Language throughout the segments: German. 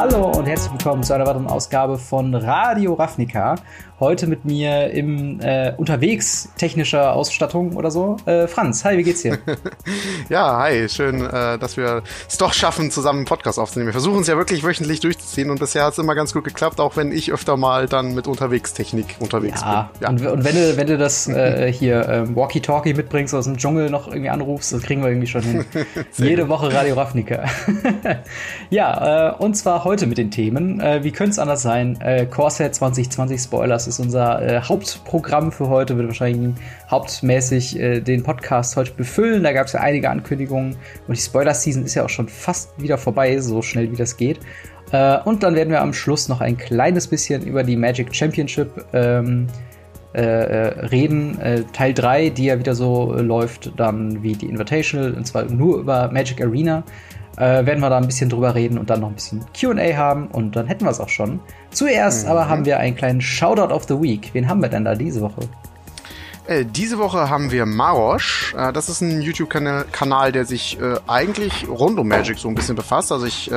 Hallo und herzlich willkommen zu einer weiteren Ausgabe von Radio Ravnica. Heute mit mir im äh, unterwegs technischer Ausstattung oder so. Äh, Franz, hi, wie geht's dir? ja, hi, schön, äh, dass wir es doch schaffen, zusammen einen Podcast aufzunehmen. Wir versuchen es ja wirklich wöchentlich durchzuziehen und bisher hat es immer ganz gut geklappt, auch wenn ich öfter mal dann mit Unterwegstechnik unterwegs ja, bin. Ja, und, und wenn du, wenn du das äh, hier ähm, Walkie-Talkie mitbringst aus dem Dschungel noch irgendwie anrufst, das kriegen wir irgendwie schon hin. Jede Woche Radio Ravnica. ja, äh, und zwar heute mit den Themen. Äh, wie könnte es anders sein? Äh, Corsair 2020 Spoilers ist unser äh, Hauptprogramm für heute, wird wahrscheinlich hauptmäßig äh, den Podcast heute befüllen. Da gab es ja einige Ankündigungen und die Spoiler-Season ist ja auch schon fast wieder vorbei, so schnell wie das geht. Äh, und dann werden wir am Schluss noch ein kleines bisschen über die Magic Championship ähm, äh, reden. Teil 3, die ja wieder so läuft, dann wie die Invitational, und zwar nur über Magic Arena äh, werden wir da ein bisschen drüber reden und dann noch ein bisschen QA haben und dann hätten wir es auch schon. Zuerst mhm. aber haben wir einen kleinen Shoutout of the Week. Wen haben wir denn da diese Woche? Äh, diese Woche haben wir Marosh. Äh, das ist ein YouTube-Kanal, der sich äh, eigentlich rund um Magic so ein bisschen befasst. Also ich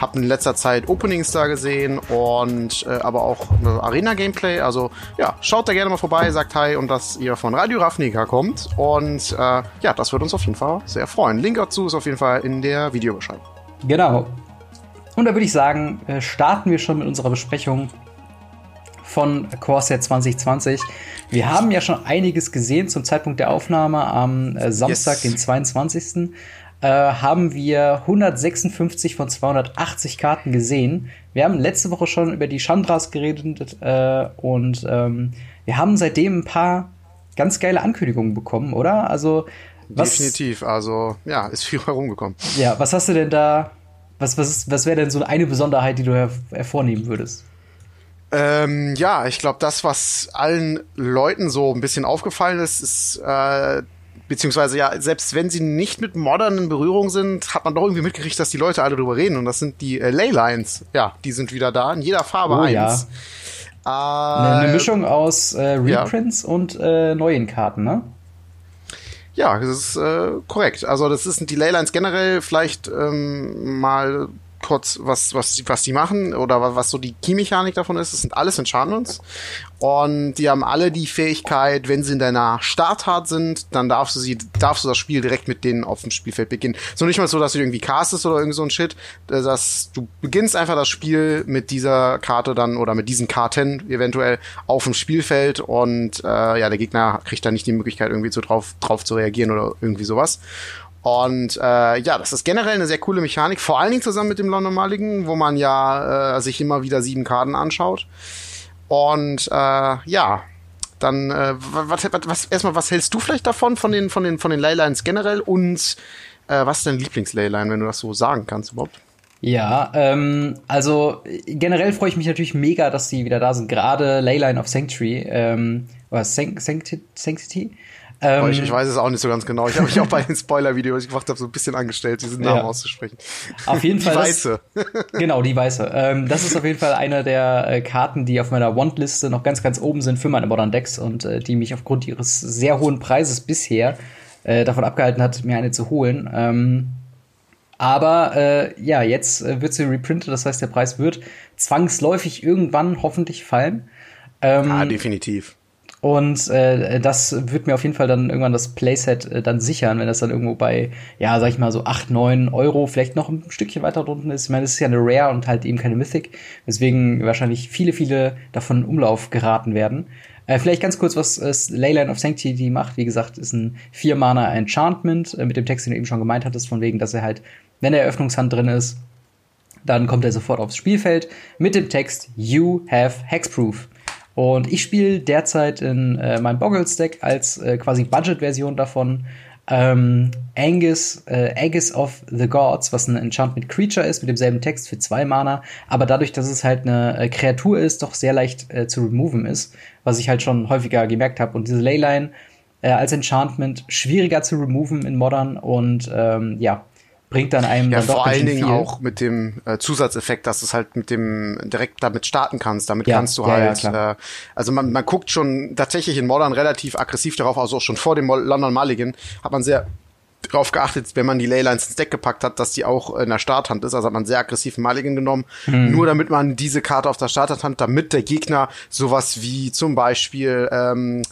habe in letzter Zeit Openings da gesehen und aber auch Arena-Gameplay. Also ja, schaut da gerne mal vorbei, sagt Hi und dass ihr von Radio Ravnica kommt. Und ja, das würde uns auf jeden Fall sehr freuen. Link dazu ist auf jeden Fall in der Videobeschreibung. Genau. Und da würde ich sagen, starten wir schon mit unserer Besprechung von Corsair 2020. Wir haben ja schon einiges gesehen zum Zeitpunkt der Aufnahme am äh, Samstag, yes. den 22. Äh, haben wir 156 von 280 Karten gesehen. Wir haben letzte Woche schon über die Chandras geredet äh, und ähm, wir haben seitdem ein paar ganz geile Ankündigungen bekommen, oder? Also was, Definitiv, also ja, ist viel herumgekommen. Ja, was hast du denn da? Was, was, was wäre denn so eine Besonderheit, die du her hervornehmen würdest? Ähm, ja, ich glaube, das, was allen Leuten so ein bisschen aufgefallen ist, ist, äh, beziehungsweise ja, selbst wenn sie nicht mit Modern in Berührung sind, hat man doch irgendwie mitgekriegt, dass die Leute alle drüber reden. Und das sind die äh, Leylines. Ja, die sind wieder da, in jeder Farbe oh, eins. Ja. Äh, eine, Mischung aus äh, Reprints ja. und äh, neuen Karten, ne? Ja, das ist äh, korrekt. Also das sind die Leylines generell vielleicht ähm, mal kurz, was, was, was die machen oder was so die Keymechanik davon ist. Das sind alles Enchantments. Und die haben alle die Fähigkeit, wenn sie in deiner Starthard sind, dann darfst du sie, darfst du das Spiel direkt mit denen auf dem Spielfeld beginnen. So nicht mal so, dass du irgendwie castest oder irgend so ein Shit. Dass du beginnst einfach das Spiel mit dieser Karte dann oder mit diesen Karten eventuell auf dem Spielfeld und äh, ja, der Gegner kriegt dann nicht die Möglichkeit, irgendwie so drauf, drauf zu reagieren oder irgendwie sowas. Und äh, ja, das ist generell eine sehr coole Mechanik, vor allen Dingen zusammen mit dem London Mulligan, wo man ja äh, sich immer wieder sieben Karten anschaut. Und äh, ja, dann äh, was, was, was erstmal, was hältst du vielleicht davon von den von den von den Leylines generell und äh, was ist dein Lieblingsleyline, wenn du das so sagen kannst überhaupt? Ja, ähm, also generell freue ich mich natürlich mega, dass die wieder da sind. Gerade Leyline of Sanctuary ähm, oder Sanct Sanctity ähm, ich, ich, weiß es auch nicht so ganz genau. Ich habe mich auch bei den Spoiler-Videos, ich gemacht habe, so ein bisschen angestellt, diesen Namen ja. auszusprechen. Auf jeden Fall. Die weiße. Das, genau, die weiße. Ähm, das ist auf jeden Fall eine der äh, Karten, die auf meiner Want-Liste noch ganz, ganz oben sind für meine Modern Decks und äh, die mich aufgrund ihres sehr hohen Preises bisher äh, davon abgehalten hat, mir eine zu holen. Ähm, aber äh, ja, jetzt äh, wird sie reprintet, das heißt, der Preis wird zwangsläufig irgendwann hoffentlich fallen. Ähm, ah, definitiv. Und äh, das wird mir auf jeden Fall dann irgendwann das Playset äh, dann sichern, wenn das dann irgendwo bei, ja, sag ich mal so 8, 9 Euro, vielleicht noch ein Stückchen weiter drunten ist. Ich meine, das ist ja eine Rare und halt eben keine Mythic, weswegen wahrscheinlich viele, viele davon in Umlauf geraten werden. Äh, vielleicht ganz kurz, was äh, Leyline of Sanctity macht. Wie gesagt, ist ein Vier-Mana Enchantment äh, mit dem Text, den du eben schon gemeint hattest, von wegen, dass er halt, wenn der Eröffnungshand drin ist, dann kommt er sofort aufs Spielfeld mit dem Text You have Hexproof. Und ich spiele derzeit in äh, meinem Boggles-Deck als äh, quasi Budget-Version davon ähm, Angus, äh, Aegis of the Gods, was ein Enchantment Creature ist, mit demselben Text für zwei Mana, aber dadurch, dass es halt eine äh, Kreatur ist, doch sehr leicht äh, zu removen ist, was ich halt schon häufiger gemerkt habe. Und diese Leyline äh, als Enchantment schwieriger zu removen in Modern und ähm, ja, bringt dann einem ja, dann doch vor allen Dingen viel. auch mit dem äh, Zusatzeffekt, dass du es halt mit dem direkt damit starten kannst. Damit ja, kannst du ja, halt, äh, also man, man guckt schon tatsächlich in Modern relativ aggressiv darauf, also auch schon vor dem London Mulligan hat man sehr darauf geachtet, wenn man die Leylines ins Deck gepackt hat, dass die auch in der Starthand ist. Also hat man sehr aggressiv Mulligan genommen, mhm. nur damit man diese Karte auf der Starthand hat, damit der Gegner sowas wie zum Beispiel ähm,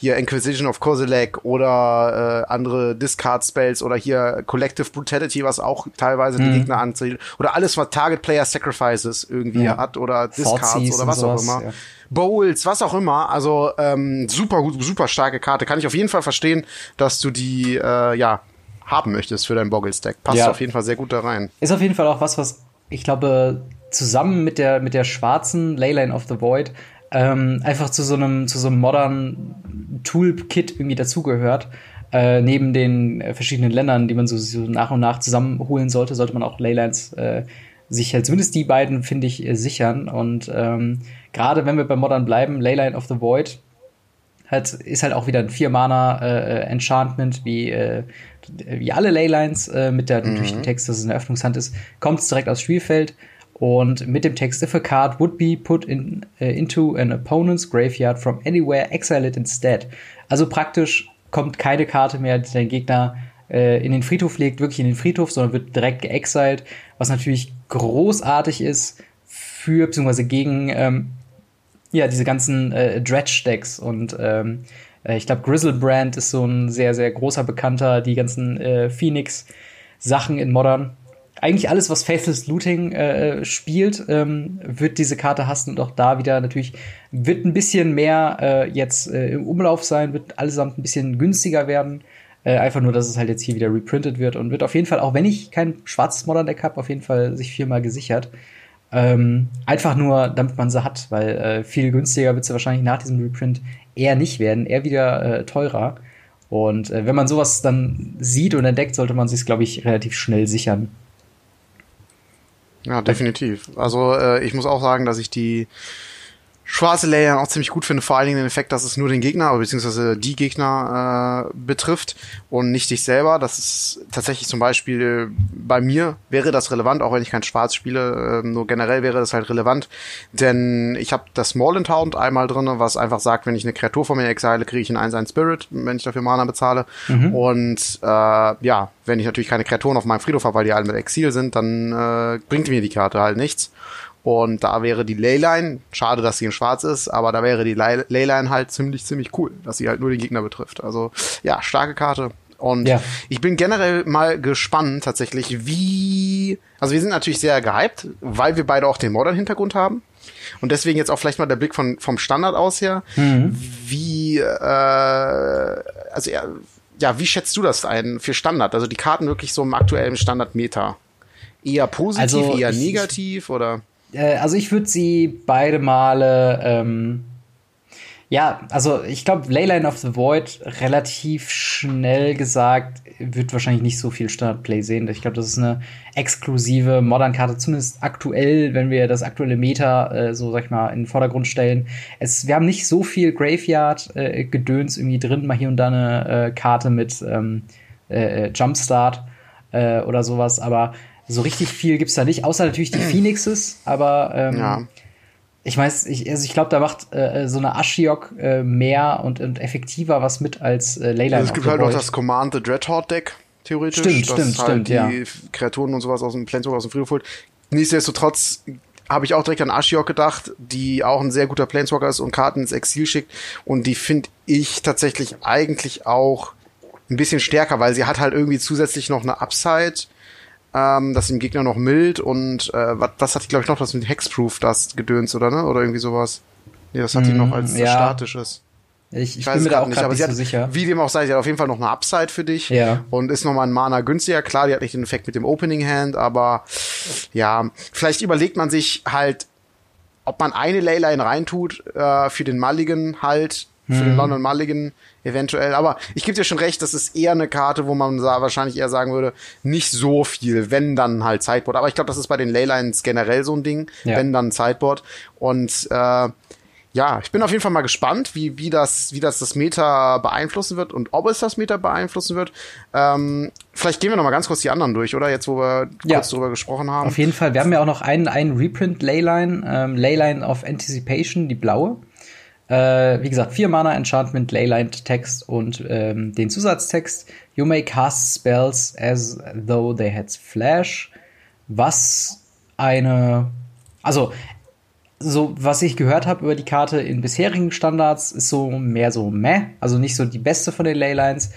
hier Inquisition of Kozilek oder äh, andere Discard Spells oder hier Collective Brutality, was auch teilweise mhm. die Gegner anzieht oder alles, was Target Player Sacrifices irgendwie ja. hat oder Discards oder was auch immer. Ja. Bowls, was auch immer. Also ähm, super gut, super starke Karte. Kann ich auf jeden Fall verstehen, dass du die äh, ja haben möchtest für dein Boggle-Stack. Passt ja. auf jeden Fall sehr gut da rein. Ist auf jeden Fall auch was, was ich glaube zusammen mit der mit der schwarzen Leyline of the Void ähm, einfach zu so einem zu so einem modernen Toolkit irgendwie dazugehört. Äh, neben den äh, verschiedenen Ländern, die man so, so, nach und nach zusammenholen sollte, sollte man auch Leylines äh, sich halt zumindest die beiden, finde ich, äh, sichern. Und ähm, gerade wenn wir bei Modern bleiben, Leyline of the Void halt, ist halt auch wieder ein Vier-Mana-Enchantment, äh, wie, äh, wie alle Leylines mit der mhm. durch den Text, dass es eine Öffnungshand ist, kommt es direkt aufs Spielfeld. Und mit dem Text, if a card would be put in, uh, into an opponent's graveyard from anywhere, exile it instead. Also praktisch kommt keine Karte mehr, die dein Gegner äh, in den Friedhof legt, wirklich in den Friedhof, sondern wird direkt geexiled, was natürlich großartig ist für, beziehungsweise gegen, ähm, ja, diese ganzen äh, Dredge-Decks und ähm, äh, ich glaube, Grizzlebrand ist so ein sehr, sehr großer Bekannter, die ganzen äh, Phoenix-Sachen in Modern eigentlich alles, was Faithless Looting äh, spielt, ähm, wird diese Karte hassen und auch da wieder natürlich wird ein bisschen mehr äh, jetzt äh, im Umlauf sein, wird allesamt ein bisschen günstiger werden. Äh, einfach nur, dass es halt jetzt hier wieder reprintet wird und wird auf jeden Fall, auch wenn ich kein schwarzes Modern Deck habe, auf jeden Fall sich viermal gesichert. Ähm, einfach nur, damit man sie hat, weil äh, viel günstiger wird sie wahrscheinlich nach diesem Reprint eher nicht werden, eher wieder äh, teurer. Und wenn man sowas dann sieht und entdeckt, sollte man sich, glaube ich, relativ schnell sichern. Ja, definitiv. Also äh, ich muss auch sagen, dass ich die schwarze Layer auch ziemlich gut finde, vor allen Dingen den Effekt, dass es nur den Gegner, beziehungsweise die Gegner äh, betrifft und nicht dich selber. Das ist tatsächlich zum Beispiel bei mir wäre das relevant, auch wenn ich kein Schwarz spiele, äh, nur generell wäre das halt relevant, denn ich habe das Small Taunt einmal drinne, was einfach sagt, wenn ich eine Kreatur von mir exile, kriege ich einen 1-1 Spirit, wenn ich dafür Mana bezahle. Mhm. Und äh, ja, wenn ich natürlich keine Kreaturen auf meinem Friedhof habe, weil die alle mit Exil sind, dann äh, bringt mir die Karte halt nichts. Und da wäre die Leyline, schade, dass sie in schwarz ist, aber da wäre die Leyline halt ziemlich, ziemlich cool, dass sie halt nur den Gegner betrifft. Also ja, starke Karte. Und ja. ich bin generell mal gespannt tatsächlich, wie. Also wir sind natürlich sehr gehypt, weil wir beide auch den Modern-Hintergrund haben. Und deswegen jetzt auch vielleicht mal der Blick von, vom Standard aus her. Mhm. Wie, äh, also ja, ja, wie schätzt du das ein für Standard? Also die Karten wirklich so im aktuellen Standard-Meta? Eher positiv, also eher negativ oder? Äh, also ich würde sie beide Male, ähm, ja, also ich glaube, Leyline of the Void relativ schnell gesagt, wird wahrscheinlich nicht so viel Standard-Play sehen. Ich glaube, das ist eine exklusive Modern-Karte, zumindest aktuell, wenn wir das aktuelle Meta äh, so, sag ich mal, in den Vordergrund stellen. Es, wir haben nicht so viel Graveyard-Gedöns äh, irgendwie drin, mal hier und da eine äh, Karte mit ähm, äh, äh, Jumpstart äh, oder sowas, aber so richtig viel gibt's da nicht, außer natürlich die Phoenixes, aber ähm, ja. ich weiß, ich, also ich glaube, da macht äh, so eine Ashiok äh, mehr und, und effektiver was mit als äh, Leyline. Also es gibt halt auch das Command the Dreadhorde Deck, theoretisch. Stimmt, stimmt, halt stimmt, die ja. Kreaturen und sowas aus dem Planeswalker aus dem Friedhof holt. Nichtsdestotrotz habe ich auch direkt an Ashiok gedacht, die auch ein sehr guter Planeswalker ist und Karten ins Exil schickt. Und die finde ich tatsächlich eigentlich auch ein bisschen stärker, weil sie hat halt irgendwie zusätzlich noch eine Upside ähm, das dem Gegner noch mild und äh, was, was hat die, glaube ich, noch das mit Hexproof, das Gedöns, oder ne? Oder irgendwie sowas. Nee, das hat die noch mm, als ja. statisches. Ich, ich, ich bin mir da auch nicht, aber nicht so sicher. Wie dem auch sei, sie hat auf jeden Fall noch eine Upside für dich. Ja. Und ist nochmal ein Mana günstiger. Klar, die hat nicht den Effekt mit dem Opening Hand, aber ja, vielleicht überlegt man sich halt, ob man eine Leyline reintut äh, für den Mulligan halt, für hm. den London Mulligan eventuell. Aber ich gebe dir schon recht, das ist eher eine Karte, wo man wahrscheinlich eher sagen würde, nicht so viel, wenn dann halt Sideboard. Aber ich glaube, das ist bei den Leylines generell so ein Ding, ja. wenn dann Sideboard. Und äh, ja, ich bin auf jeden Fall mal gespannt, wie, wie, das, wie das das Meta beeinflussen wird und ob es das Meta beeinflussen wird. Ähm, vielleicht gehen wir noch mal ganz kurz die anderen durch, oder? Jetzt, wo wir ja. kurz drüber gesprochen haben. Auf jeden Fall. Wir haben ja auch noch einen, einen Reprint Leyline, ähm, Leyline of Anticipation, die blaue. Äh, wie gesagt, vier Mana Enchantment, Leyline Text und ähm, den Zusatztext. You may cast spells as though they had flash. Was eine, also so was ich gehört habe über die Karte in bisherigen Standards ist so mehr so meh, also nicht so die beste von den Leylines.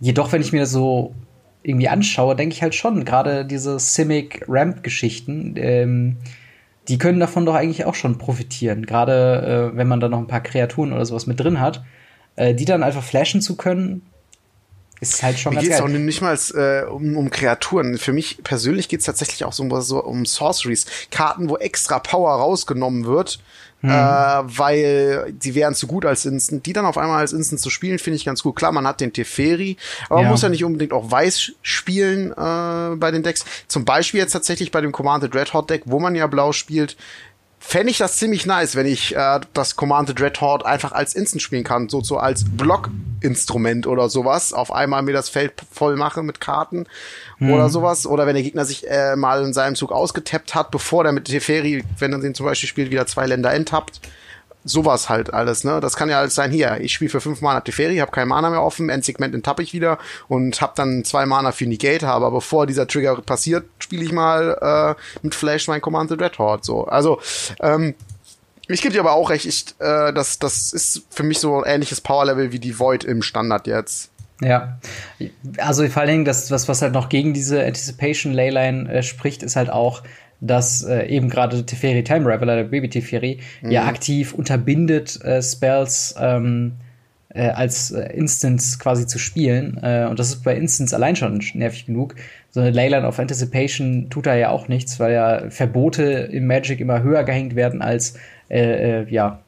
Jedoch, wenn ich mir das so irgendwie anschaue, denke ich halt schon, gerade diese Simic Ramp Geschichten, ähm, die können davon doch eigentlich auch schon profitieren. Gerade äh, wenn man da noch ein paar Kreaturen oder sowas mit drin hat, äh, die dann einfach flashen zu können, ist halt schon Mir ganz geht's geil. auch nicht mal äh, um, um Kreaturen. Für mich persönlich geht's tatsächlich auch so, so um Sorceries. Karten, wo extra Power rausgenommen wird, Hm. äh, weil die wären zu gut als Instant. Die dann auf einmal als Instant zu spielen, finde ich ganz gut. Klar, man hat den Teferi, aber man Ja. muss ja nicht unbedingt auch weiß spielen äh, bei den Decks. Zum Beispiel jetzt tatsächlich bei dem Commanded Red Hot Deck, wo man ja blau spielt, fände ich das ziemlich nice, wenn ich äh, das Commanded Red Horde einfach als Instant spielen kann, so, so als Blockinstrument oder sowas. Auf einmal mir das Feld voll mache mit Karten oder sowas. Oder wenn der Gegner sich äh, mal in seinem Zug ausgetappt hat, bevor der mit Teferi, wenn er den zum Beispiel spielt, wieder zwei Länder enttappt. Sowas halt alles, ne? Das kann ja alles sein, hier, ich spiele für fünf Mana Teferi, habe kein Mana mehr offen, Endsegment enttappe ich wieder und habe dann zwei Mana für Negate, aber bevor dieser Trigger passiert, spiele ich mal äh, mit Flash mein Commanded Red Horde, so. Also, ähm, ich gebe dir aber auch recht, ich, äh, das, das ist für mich so ein ähnliches Powerlevel wie die Void im Standard jetzt. Ja, also vor allen Dingen, das, was, was halt noch gegen diese Anticipation Leyline äh, spricht, ist halt auch, dass äh, eben gerade Teferi Time Raveler, der Baby Teferi, ja aktiv unterbindet, äh, Spells ähm, äh, als äh, Instance quasi zu spielen. Äh, und das ist bei Instance allein schon nervig genug. So eine Leyline of Anticipation tut da ja auch nichts, weil ja Verbote im Magic immer höher gehängt werden als äh, äh, ja,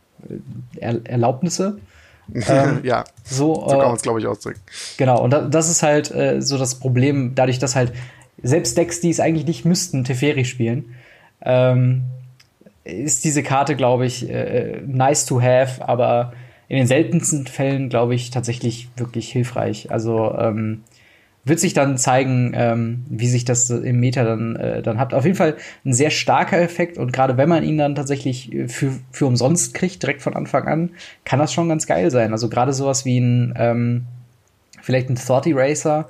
er Erlaubnisse. Ähm, ja, So, so kann man es, glaube ich, ausdrücken. Genau, und da, das ist halt so das Problem, dadurch, dass halt selbst Decks, die es eigentlich nicht müssten, Teferi spielen, ähm, ist diese Karte, glaube ich, äh, nice to have, aber in den seltensten Fällen, glaube ich, tatsächlich wirklich hilfreich. Also ähm, wird sich dann zeigen, ähm, wie sich das im Meta dann, äh, dann hat. Auf jeden Fall ein sehr starker Effekt und gerade wenn man ihn dann tatsächlich äh, für, für umsonst kriegt, direkt von Anfang an, kann das schon ganz geil sein. Also gerade sowas wie ein, ähm, vielleicht ein Thought Eraser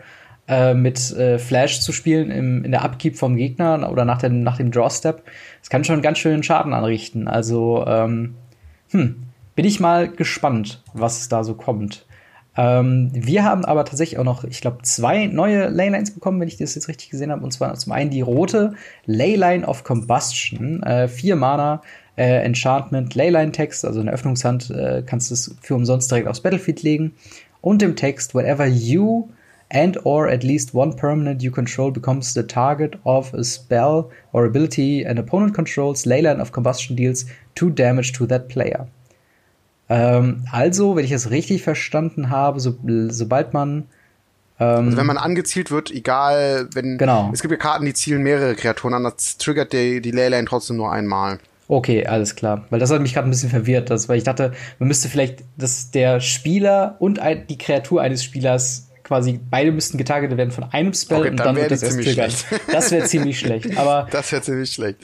äh, mit äh, Flash zu spielen im, in der Upkeep vom Gegner oder nach dem, nach dem Draw-Step, das kann schon ganz schön Schaden anrichten. Also, ähm, hm, bin ich mal gespannt, was da so kommt. Ähm, wir haben aber tatsächlich auch noch, ich glaube, zwei neue Leylines bekommen, wenn ich das jetzt richtig gesehen habe. Und zwar zum einen die rote Leyline of Combustion, äh, vier Mana, äh, Enchantment, Leyline Text, also eine Öffnungshand, äh, kannst du es für umsonst direkt aufs Battlefield legen. Und im Text, whenever you and or at least one permanent you control becomes the target of a spell or ability an opponent controls, Leyline of Combustion deals two damage to that player. Ähm, also, wenn ich es richtig verstanden habe, so, sobald man Also wenn man angezielt wird, egal, wenn Genau. es gibt ja Karten, die zielen mehrere Kreaturen an, das triggert die, die Leyline trotzdem nur einmal. Okay, alles klar. Weil das hat mich gerade ein bisschen verwirrt, das, weil ich dachte, man müsste vielleicht, dass der Spieler und ein, die Kreatur eines Spielers quasi beide müssten getargetet werden von einem Spell Okay, und dann dann, wird das erst schlecht. Das wäre ziemlich schlecht. Aber Das wäre ziemlich schlecht.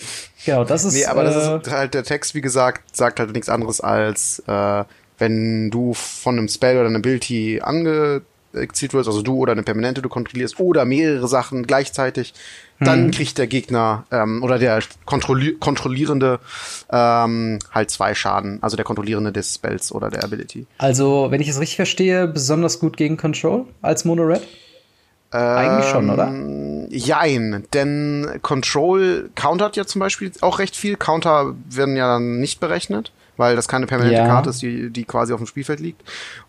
genau, das ist. Nee, aber das äh, ist halt der Text, wie gesagt, sagt halt nichts anderes als, äh, wenn du von einem Spell oder einer Ability angezielt wirst, also du oder eine Permanente du kontrollierst oder mehrere Sachen gleichzeitig, dann kriegt der Gegner ähm, oder der Kontrolli Kontrollierende ähm, halt zwei Schaden, also der Kontrollierende des Spells oder der Ability. Also, wenn ich es richtig verstehe, besonders gut gegen Control als Mono Red? Eigentlich schon, oder? Ähm, Jein, denn Control countert ja zum Beispiel auch recht viel. Counter werden ja dann nicht berechnet, weil das keine permanente Ja. Karte ist, die, die quasi auf dem Spielfeld liegt.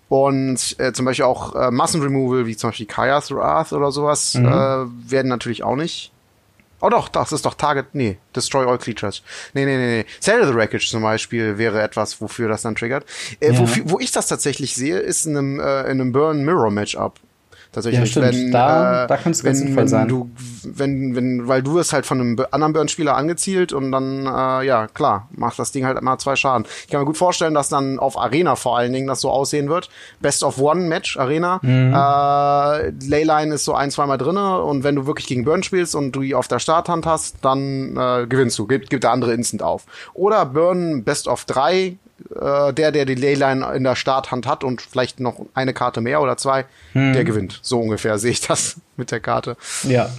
Und äh, zum Beispiel auch äh, Massenremoval, wie zum Beispiel Kaya's Wrath oder sowas, Mhm. äh, werden natürlich auch nicht. Oh doch, das ist doch Target, nee, Destroy All Creatures. Nee, nee, nee, nee. Sell the Wreckage zum Beispiel wäre etwas, wofür das dann triggert. Äh, Ja. wofür, wo ich das tatsächlich sehe, ist in einem, äh, in einem Burn Mirror Matchup. Tatsächlich, Ja, wenn, Da- äh, da könnte es ganz wenn, wenn sein. Du, wenn, wenn, weil du wirst halt von einem anderen Burn-Spieler angezielt und dann, äh, ja, klar, macht das Ding halt mal zwei Schaden. Ich kann mir gut vorstellen, dass dann auf Arena vor allen Dingen das so aussehen wird. Best of One Match, Arena. Mhm. Äh, Leyline ist so ein, zweimal drinne und wenn du wirklich gegen Burn spielst und du die auf der Starthand hast, dann äh, gewinnst du, gibt, gibt der andere Instant auf. Oder Burn Best of drei äh, der, der die Leyline in der Starthand hat und vielleicht noch eine Karte mehr oder zwei, hm. der gewinnt. So ungefähr sehe ich das mit der Karte. Ja.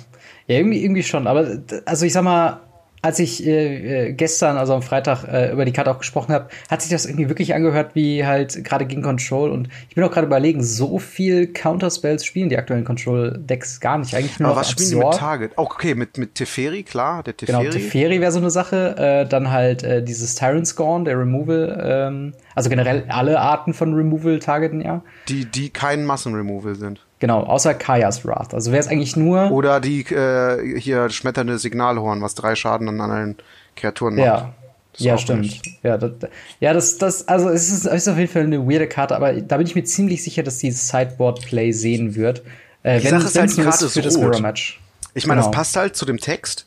Ja, irgendwie, irgendwie schon. Aber also ich sag mal, als ich äh, äh, gestern, also am Freitag, äh, über die Karte auch gesprochen habe, hat sich das irgendwie wirklich angehört wie halt gerade gegen Control. Und ich bin auch gerade überlegen, so viel Counterspells spielen die aktuellen Control-Decks gar nicht. Eigentlich nur Aber was spielen die mit Target? Oh, okay, mit, mit Teferi, klar, der Teferi. Genau, Teferi wäre so eine Sache. Äh, dann halt äh, dieses Tyrant Scorn, der Removal. Ähm, also generell alle Arten von Removal targeten, ja. Die, die kein Massenremoval sind. Genau, außer Kaya's Wrath. Also wäre es eigentlich nur. Oder die äh, hier schmetternde Signalhorn, was drei Schaden an allen Kreaturen macht. Ja. Ja, stimmt. Nicht. Ja, das, ja, das, das, also es ist, ist, auf jeden Fall eine weirde Karte, aber da bin ich mir ziemlich sicher, dass die Sideboard-Play sehen wird. Äh, die wenn, Sache ist halt, die Karte ist für das Mirror Match. Ich meine, genau. das passt halt zu dem Text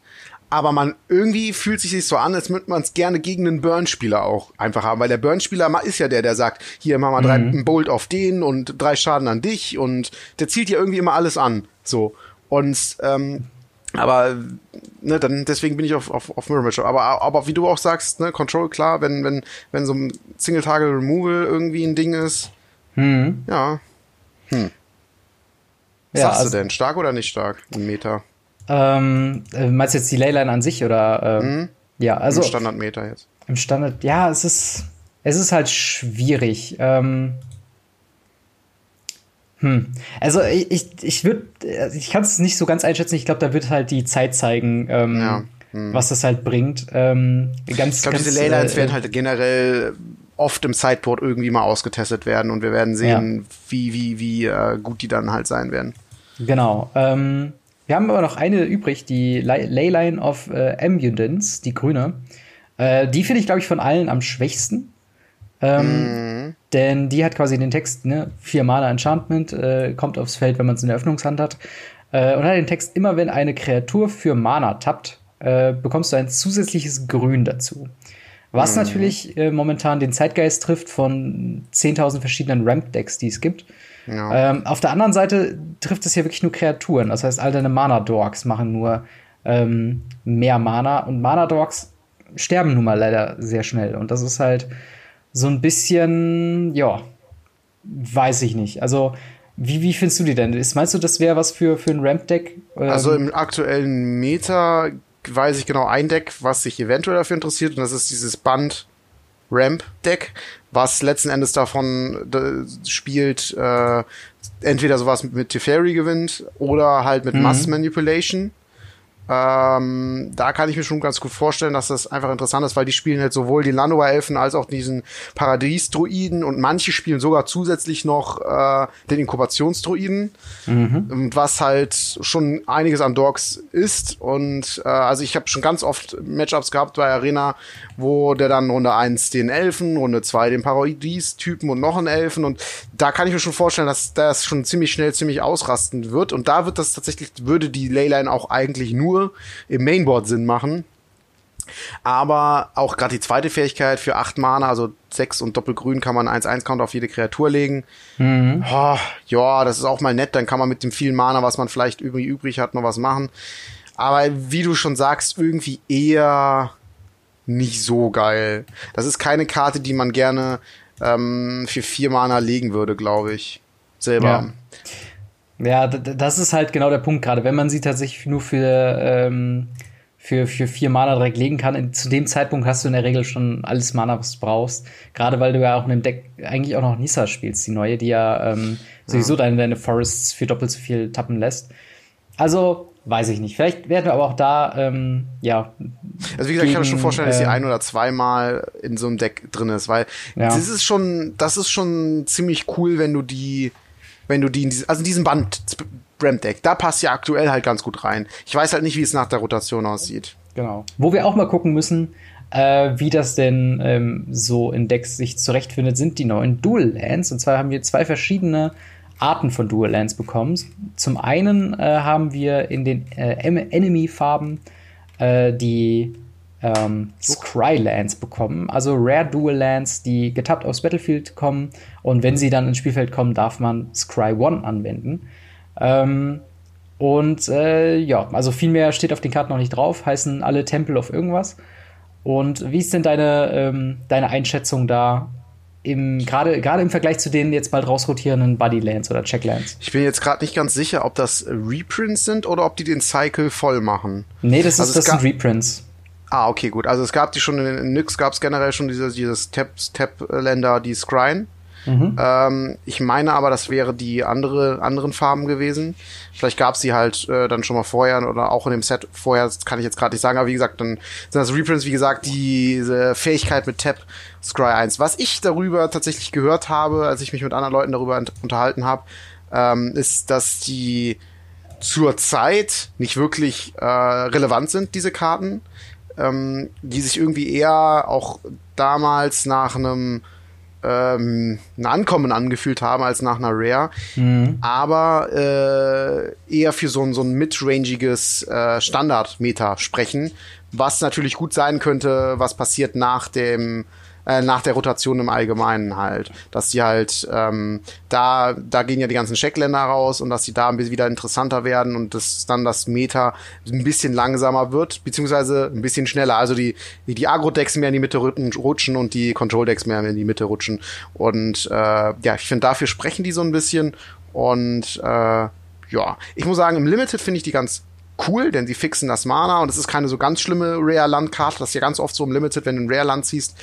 aber man irgendwie fühlt sich nicht so an, als würde man es gerne gegen einen Burn-Spieler auch einfach haben, weil der Burn-Spieler ist ja der, der sagt, hier mach mal drei mhm. Bolt auf den und drei Schaden an dich und der zielt ja irgendwie immer alles an, so und ähm, aber ne, dann deswegen bin ich auf auf, auf Mirror Match. Aber aber wie du auch sagst, ne, Control klar, wenn wenn wenn so ein Single Target Removal irgendwie ein Ding ist, mhm. ja, hm. Was ja, sagst also, du denn? Stark oder nicht stark im Meter? Ähm, äh, meinst du jetzt die Leyline an sich oder? Ähm, mhm. Ja, also. Im Standardmeter jetzt. Im Standard, ja, es ist, es ist halt schwierig. Ähm, hm. Also ich, ich, ich würde, ich kann es nicht so ganz einschätzen. Ich glaube, da wird halt die Zeit zeigen, ähm, ja. hm. was das halt bringt. Ähm, ganz, ich glaube, diese Leylines äh, werden halt generell oft im Sideboard irgendwie mal ausgetestet werden und wir werden sehen, ja. wie, wie, wie äh, gut die dann halt sein werden. Genau. Ähm, wir haben aber noch eine übrig, die Leyline of äh, Ambulance, die grüne. Äh, die finde ich, glaube ich, von allen am schwächsten. Ähm, mhm. Denn die hat quasi den Text, ne, vier Mana Enchantment, äh, kommt aufs Feld, wenn man es in der Öffnungshand hat. Äh, und hat den Text, immer wenn eine Kreatur für Mana tappt, äh, bekommst du ein zusätzliches Grün dazu. Was mhm. natürlich äh, momentan den Zeitgeist trifft von 10.000 verschiedenen Ramp-Decks, die es gibt. Ja. Ähm, auf der anderen Seite trifft es ja wirklich nur Kreaturen. Das heißt, all deine Mana-Dorks machen nur ähm, mehr Mana. Und Mana-Dorks sterben nun mal leider sehr schnell. Und das ist halt so ein bisschen, ja, weiß ich nicht. Also, wie, wie findest du die denn? Ist, meinst du, das wäre was für, für ein Ramp-Deck? Ähm also im aktuellen Meta weiß ich genau ein Deck, was sich eventuell dafür interessiert, und das ist dieses Band Ramp Deck, was letzten Endes davon spielt, äh, entweder sowas mit, Teferi gewinnt oder halt mit mhm. Mass Manipulation. Ähm, da kann ich mir schon ganz gut vorstellen, dass das einfach interessant ist, weil die spielen halt sowohl die Lanoa-Elfen als auch diesen Paradies-Druiden und manche spielen sogar zusätzlich noch äh, den Inkubationsdruiden, mhm. was halt schon einiges an Dogs ist. Und äh, also ich habe schon ganz oft Matchups gehabt bei Arena, wo der dann Runde 1 den Elfen, Runde 2 den Paradies-Typen und noch einen Elfen. Und da kann ich mir schon vorstellen, dass das schon ziemlich schnell ziemlich ausrasten wird. Und da wird das tatsächlich, würde die Leyline auch eigentlich nur im Mainboard Sinn machen. Aber auch gerade die zweite Fähigkeit für acht Mana, also sechs und Doppelgrün, kann man 1-1-Count auf jede Kreatur legen. Mhm. Oh, ja, das ist auch mal nett. Dann kann man mit dem vielen Mana, was man vielleicht übrig, übrig hat, noch was machen. Aber wie du schon sagst, irgendwie eher nicht so geil. Das ist keine Karte, die man gerne ähm, für vier Mana legen würde, glaube ich. Selber. Ja. Ja, das ist halt genau der Punkt gerade. Wenn man sie tatsächlich nur für, ähm, für, für vier Mana direkt legen kann, in, zu dem Zeitpunkt hast du in der Regel schon alles Mana, was du brauchst. Gerade weil du ja auch in dem Deck eigentlich auch noch Nissa spielst, die neue, die ja ähm, sowieso deine, deine Forests für doppelt so viel tappen lässt. Also, weiß ich nicht. Vielleicht werden wir aber auch da, ähm, ja. Also wie gesagt, gegen, ich kann mir schon vorstellen, dass sie äh, ein oder zweimal in so einem Deck drin ist, weil ja. das ist schon, das ist schon ziemlich cool, wenn du die wenn du die in diesem, also in diesem Band Ramp Deck, da passt ja aktuell halt ganz gut rein. Ich weiß halt nicht, wie es nach der Rotation aussieht. Genau. Wo wir auch mal gucken müssen, äh, wie das denn ähm, so in Decks sich zurechtfindet, sind die neuen Dual Lands. Und zwar haben wir zwei verschiedene Arten von Dual Lands bekommen. Zum einen äh, haben wir in den äh, Enemy-Farben äh, die ähm, Scry-Lands bekommen, also Rare Dual Lands, die getappt aufs Battlefield kommen und wenn sie dann ins Spielfeld kommen, darf man Scry One anwenden. Ähm, und äh, ja, also viel mehr steht auf den Karten noch nicht drauf, heißen alle Tempel of irgendwas. Und wie ist denn deine, ähm, deine Einschätzung da? Gerade im Vergleich zu den jetzt bald rausrotierenden Bodylands oder Checklands. Ich bin jetzt gerade nicht ganz sicher, ob das Reprints sind oder ob die den Cycle voll machen. Nee, das, ist, also das sind Reprints. Ah, okay, gut. Also es gab die schon in, in Nyx gab es generell schon dieses, dieses Tap-Länder, die Scryen. Mhm. Ähm, ich meine aber, das wäre die andere, anderen Farben gewesen. Vielleicht gab es die halt äh, dann schon mal vorher oder auch in dem Set vorher, das kann ich jetzt gerade nicht sagen, aber wie gesagt, dann sind das Reprints, wie gesagt, diese Fähigkeit mit Tap Scry 1. Was ich darüber tatsächlich gehört habe, als ich mich mit anderen Leuten darüber unterhalten habe, ähm, ist, dass die zur Zeit nicht wirklich äh, relevant sind, diese Karten, ähm, die sich irgendwie eher auch damals nach einem ähm, ein Ankommen angefühlt haben als nach einer Rare, mhm. aber äh, eher für so ein, so ein midrangiges äh, Standard-Meta sprechen, was natürlich gut sein könnte, was passiert nach dem äh, nach der Rotation im Allgemeinen halt. Dass die halt, ähm, da, da gehen ja die ganzen Checkländer raus und dass die da ein bisschen wieder interessanter werden und dass dann das Meta ein bisschen langsamer wird, beziehungsweise ein bisschen schneller. Also die, die Agro-Decks mehr in die Mitte rutschen und die Control-Decks mehr in die Mitte rutschen. Und äh, ja, ich finde, dafür sprechen die so ein bisschen. Und äh, ja, ich muss sagen, im Limited finde ich die ganz cool, denn sie fixen das Mana und es ist keine so ganz schlimme Rare-Land-Karte. Das ist ja ganz oft so im Limited, wenn du ein Rare-Land ziehst,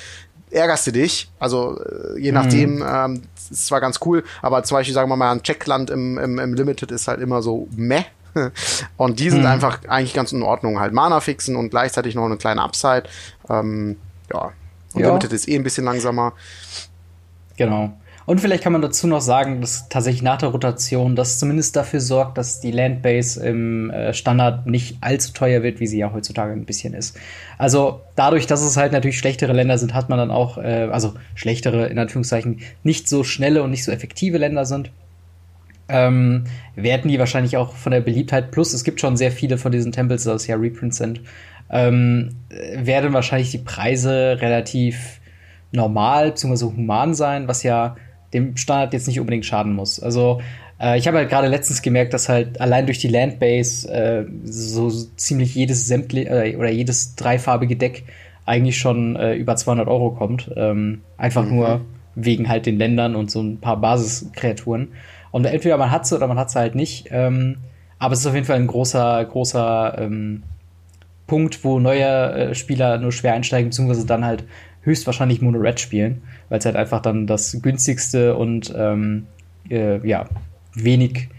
ärgerst du dich. Also äh, je nachdem, mhm. ähm, ist zwar ganz cool, aber zum Beispiel sagen wir mal ein Checkland im, im, im Limited ist halt immer so meh. Und die sind mhm. einfach eigentlich ganz in Ordnung. Halt Mana fixen und gleichzeitig noch eine kleine Upside. Ähm, ja. Und ja. Limited ist eh ein bisschen langsamer. Genau. Und vielleicht kann man dazu noch sagen, dass tatsächlich nach der Rotation das zumindest dafür sorgt, dass die Landbase im äh, Standard nicht allzu teuer wird, wie sie ja heutzutage ein bisschen ist. Also dadurch, dass es halt natürlich schlechtere Länder sind, hat man dann auch, äh, also schlechtere in Anführungszeichen, nicht so schnelle und nicht so effektive Länder sind. Ähm, werden die wahrscheinlich auch von der Beliebtheit, plus es gibt schon sehr viele von diesen Tempels, dass es ja Reprints sind, ähm, werden wahrscheinlich die Preise relativ normal bzw. human sein, was ja dem Standard jetzt nicht unbedingt schaden muss. Also äh, ich habe halt gerade letztens gemerkt, dass halt allein durch die Landbase äh, so ziemlich jedes sämtliche äh, oder jedes dreifarbige Deck eigentlich schon äh, über 200 Euro kommt. Ähm, einfach mhm. nur wegen halt den Ländern und so ein paar Basiskreaturen. Und entweder man hat sie oder man hat sie halt nicht. Ähm, aber es ist auf jeden Fall ein großer, großer ähm, Punkt, wo neue äh, Spieler nur schwer einsteigen, beziehungsweise dann halt höchstwahrscheinlich Mono Red spielen weil es halt einfach dann das günstigste und ähm, äh, ja, wenig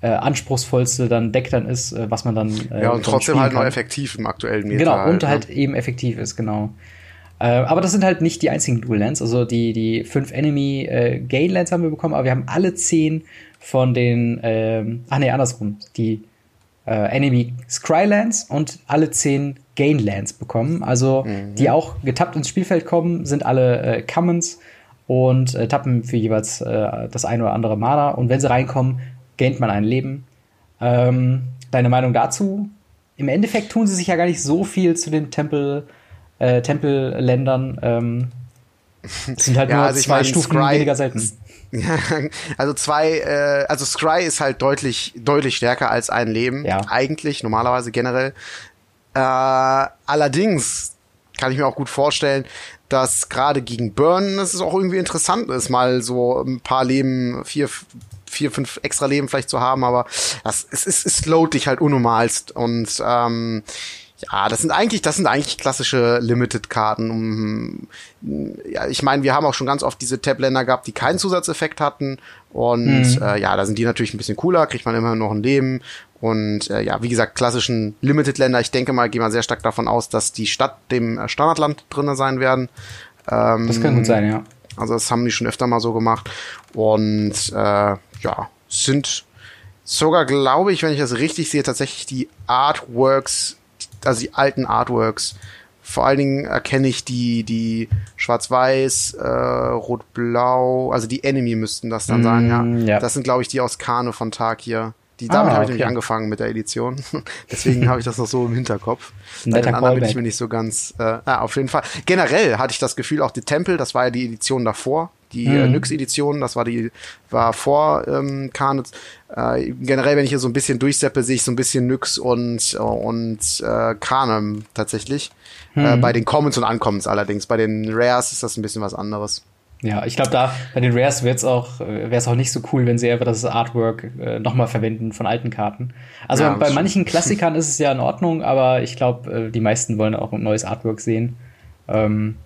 äh, anspruchsvollste dann Deck dann ist, äh, was man dann. Äh, ja, und trotzdem halt noch effektiv im aktuellen Meta. Genau, und halt, halt ne? eben effektiv ist, genau. Äh, aber das sind halt nicht die einzigen Dual Lands. Also die, die fünf Enemy äh, Gain Lands haben wir bekommen, aber wir haben alle zehn von den, ähm, ach nee, andersrum, die äh, Enemy Scrylands und alle zehn Gainlands bekommen. Also mhm. die auch getappt ins Spielfeld kommen, sind alle äh, Commons und äh, tappen für jeweils äh, das eine oder andere Mana. Und wenn sie reinkommen, gaint man ein Leben. Ähm, deine Meinung dazu? Im Endeffekt tun sie sich ja gar nicht so viel zu den Tempel, äh, Tempelländern. Ähm, sind halt ja, nur also zwei meine, Stufen Scry, weniger selten. also zwei, äh, also Scry ist halt deutlich, deutlich stärker als ein Leben. Ja. Eigentlich, normalerweise generell. Äh, allerdings kann ich mir auch gut vorstellen, dass gerade gegen Burn es auch irgendwie interessant ist, mal so ein paar Leben, vier, vier, fünf extra Leben vielleicht zu haben, aber das, es, es, es load dich halt unnormalst. Und ähm, ja, das sind eigentlich, das sind eigentlich klassische Limited-Karten. Ja, ich meine, wir haben auch schon ganz oft diese Tab-Länder gehabt, die keinen Zusatzeffekt hatten. Und mhm. äh, ja, da sind die natürlich ein bisschen cooler, kriegt man immer noch ein Leben. Und äh, ja, wie gesagt, klassischen Limited-Länder, ich denke mal, gehen wir sehr stark davon aus, dass die Stadt dem äh, Standardland drinne sein werden. Ähm, das kann gut sein, ja. Also das haben die schon öfter mal so gemacht. Und äh, ja, sind sogar, glaube ich, wenn ich das richtig sehe, tatsächlich die Artworks also die alten Artworks. Vor allen Dingen erkenne ich die, die Schwarz-Weiß, äh, Rot-Blau, also die Enemy müssten das dann mm, sein, ja. ja. Das sind, glaube ich, die aus Kane von Tag hier. Die, damit ah, habe ich nämlich angefangen mit der Edition. Deswegen habe ich das noch so im Hinterkopf. Bei den anderen bin ich mir nicht so ganz. Äh, ah, auf jeden Fall. Generell hatte ich das Gefühl, auch die Tempel, das war ja die Edition davor, Die mhm. äh, Nyx-Edition, das war die, war vor ähm, Carnage. Äh, generell, wenn ich hier so ein bisschen durchseppe, sehe ich so ein bisschen Nyx und, und äh, Carnem tatsächlich. Mhm. Äh, bei den Commons und Uncommons allerdings. Bei den Rares ist das ein bisschen was anderes. Ja, ich glaube, da bei den Rares wird's auch, äh, wäre es auch nicht so cool, wenn sie einfach das Artwork äh, nochmal verwenden von alten Karten. Also ja, bei manchen Klassikern ist es ja in Ordnung, aber ich glaube, äh, die meisten wollen auch ein neues Artwork sehen. Ähm,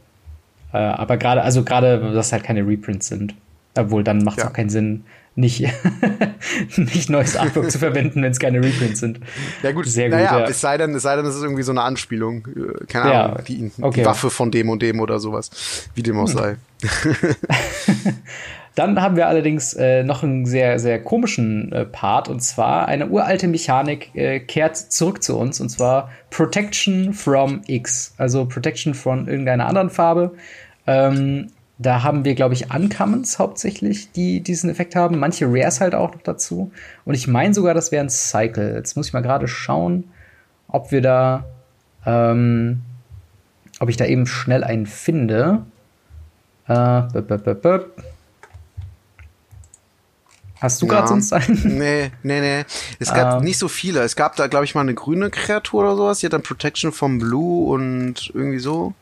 äh, aber gerade, also gerade, dass halt keine Reprints sind. Obwohl, dann macht es ja. auch keinen Sinn, nicht, nicht neues Artwork zu verwenden, wenn es keine Reprints sind. Ja gut, sehr gut. Naja, ja. es sei denn, es sei denn, es ist irgendwie so eine Anspielung. Äh, keine ja, Ahnung, die, okay. die, Waffe von dem und dem oder sowas. Wie dem auch hm. sei. Dann haben wir allerdings äh, noch einen sehr, sehr komischen äh, Part und zwar eine uralte Mechanik äh, kehrt zurück zu uns und zwar Protection from X, also Protection von irgendeiner anderen Farbe. Ähm, da haben wir, glaube ich, Uncommons hauptsächlich, die diesen Effekt haben. Manche Rares halt auch noch dazu. Und ich meine sogar, das wäre ein Cycle. Jetzt muss ich mal gerade schauen, ob wir da, ähm, ob ich da eben schnell einen finde. Äh, b -b -b Hast du ja. gerade sonst einen? Nee, nee, nee. Es gab ähm. nicht so viele. Es gab da, glaube ich, mal eine grüne Kreatur oder sowas. Die hat dann Protection vom Blue und irgendwie so.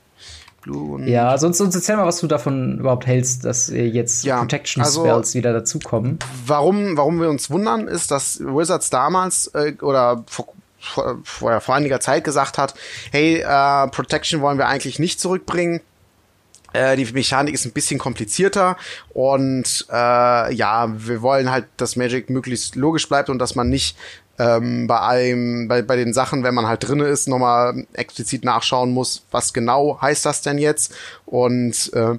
Blue ja, sonst, sonst erzähl mal, was du davon überhaupt hältst, dass jetzt ja, Protection also, Spells wieder dazukommen. Warum, warum wir uns wundern, ist, dass Wizards damals äh, oder vor, vor, vor, vor einiger Zeit gesagt hat, hey, äh, Protection wollen wir eigentlich nicht zurückbringen äh, die Mechanik ist ein bisschen komplizierter und äh, ja, wir wollen halt, dass Magic möglichst logisch bleibt und dass man nicht ähm, bei einem, bei, bei den Sachen, wenn man halt drinne ist, nochmal explizit nachschauen muss, was genau heißt das denn jetzt? Und äh,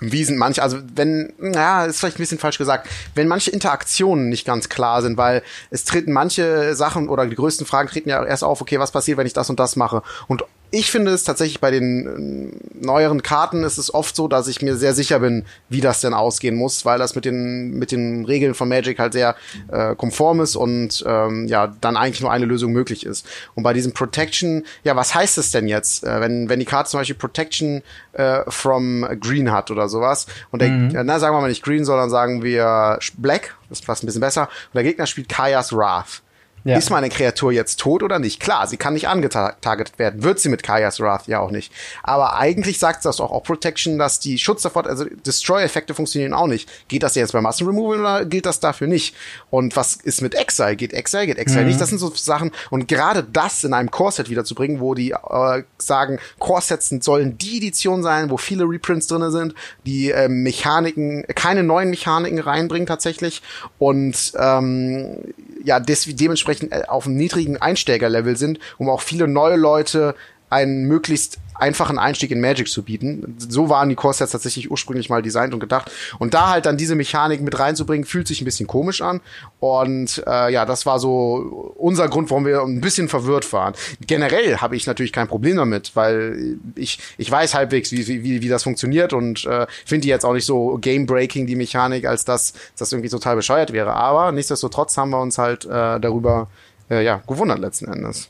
wie sind manche, also wenn, ja, ist vielleicht ein bisschen falsch gesagt, wenn manche Interaktionen nicht ganz klar sind, weil es treten manche Sachen oder die größten Fragen treten ja erst auf, okay, was passiert, wenn ich das und das mache? Und ich finde es tatsächlich bei den äh, neueren Karten ist es oft so, dass ich mir sehr sicher bin, wie das denn ausgehen muss, weil das mit den mit den Regeln von Magic halt sehr äh, konform ist und ähm, ja dann eigentlich nur eine Lösung möglich ist. Und bei diesem Protection, ja, was heißt es denn jetzt, äh, wenn wenn die Karte zum Beispiel Protection äh, from Green hat oder sowas und der, mhm. na sagen wir mal nicht Green, sondern sagen wir Black, das passt ein bisschen besser. Und der Gegner spielt Kaya's Wrath ja. Ist meine Kreatur jetzt tot oder nicht? Klar, sie kann nicht angetargetet werden. Wird sie mit Kaya's Wrath ja auch nicht. Aber eigentlich sagt das auch, auch Protection, dass die Schutz sofort, also Destroy-Effekte funktionieren auch nicht. Geht das jetzt bei Massenremoval oder gilt das dafür nicht? Und was ist mit Exile? Geht Exile? Geht Exile mhm. nicht? Das sind so Sachen. Und gerade das in einem Core-Set wiederzubringen, wo die äh, sagen, Core-Sets sollen die Edition sein, wo viele Reprints drinne sind, die äh, Mechaniken, keine neuen Mechaniken reinbringen tatsächlich. Und ähm, ja, des, dementsprechend äh, auf einem niedrigen Einsteigerlevel sind, um auch viele neue Leute einen möglichst einfachen Einstieg in Magic zu bieten. So waren die Core-Sets tatsächlich ursprünglich mal designt und gedacht. Und da halt dann diese Mechanik mit reinzubringen, fühlt sich ein bisschen komisch an. Und äh, ja, das war so unser Grund, warum wir ein bisschen verwirrt waren. Generell habe ich natürlich kein Problem damit, weil ich, ich weiß halbwegs, wie, wie, wie das funktioniert und äh, finde die jetzt auch nicht so game-breaking, die Mechanik, als dass das irgendwie total bescheuert wäre. Aber nichtsdestotrotz haben wir uns halt äh, darüber äh, ja, gewundert letzten Endes.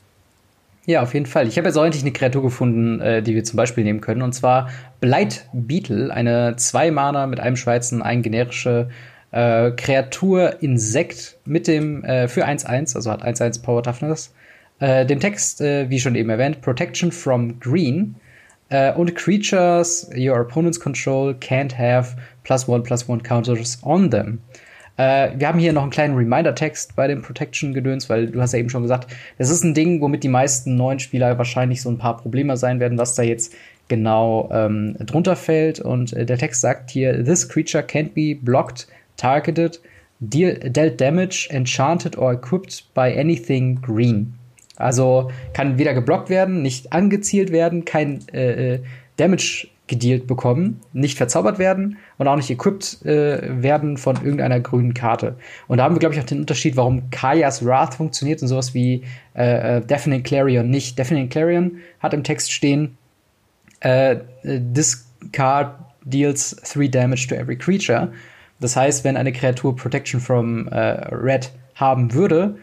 Ja, auf jeden Fall. Ich habe jetzt auch endlich eine Kreatur gefunden, äh, die wir zum Beispiel nehmen können. Und zwar Blight Beetle, eine zwei Mana mit einem Schweizen, ein generische äh, Kreatur Insekt mit dem äh, für 1-1, also hat 1-1 Power Toughness. Äh, dem Text, äh, wie schon eben erwähnt, Protection from Green. Äh, und Creatures your opponents control can't have plus one plus one counters on them. Äh, wir haben hier noch einen kleinen Reminder-Text bei dem Protection-Gedöns, weil du hast ja eben schon gesagt, das ist ein Ding, womit die meisten neuen Spieler wahrscheinlich so ein paar Probleme sein werden, was da jetzt genau ähm, drunter fällt. Und äh, der Text sagt hier, this creature can't be blocked, targeted, deal, dealt damage, enchanted or equipped by anything green. Also kann weder geblockt werden, nicht angezielt werden, kein äh, äh Damage gedealt bekommen, nicht verzaubert werden und auch nicht equipped äh, werden von irgendeiner grünen Karte. Und da haben wir, glaube ich, auch den Unterschied, warum Kaya's Wrath funktioniert und sowas wie äh, äh, Deafening Clarion nicht. Deafening Clarion hat im Text stehen, äh, this card deals three damage to every creature. Das heißt, wenn eine Kreatur Protection from äh, Red haben würde,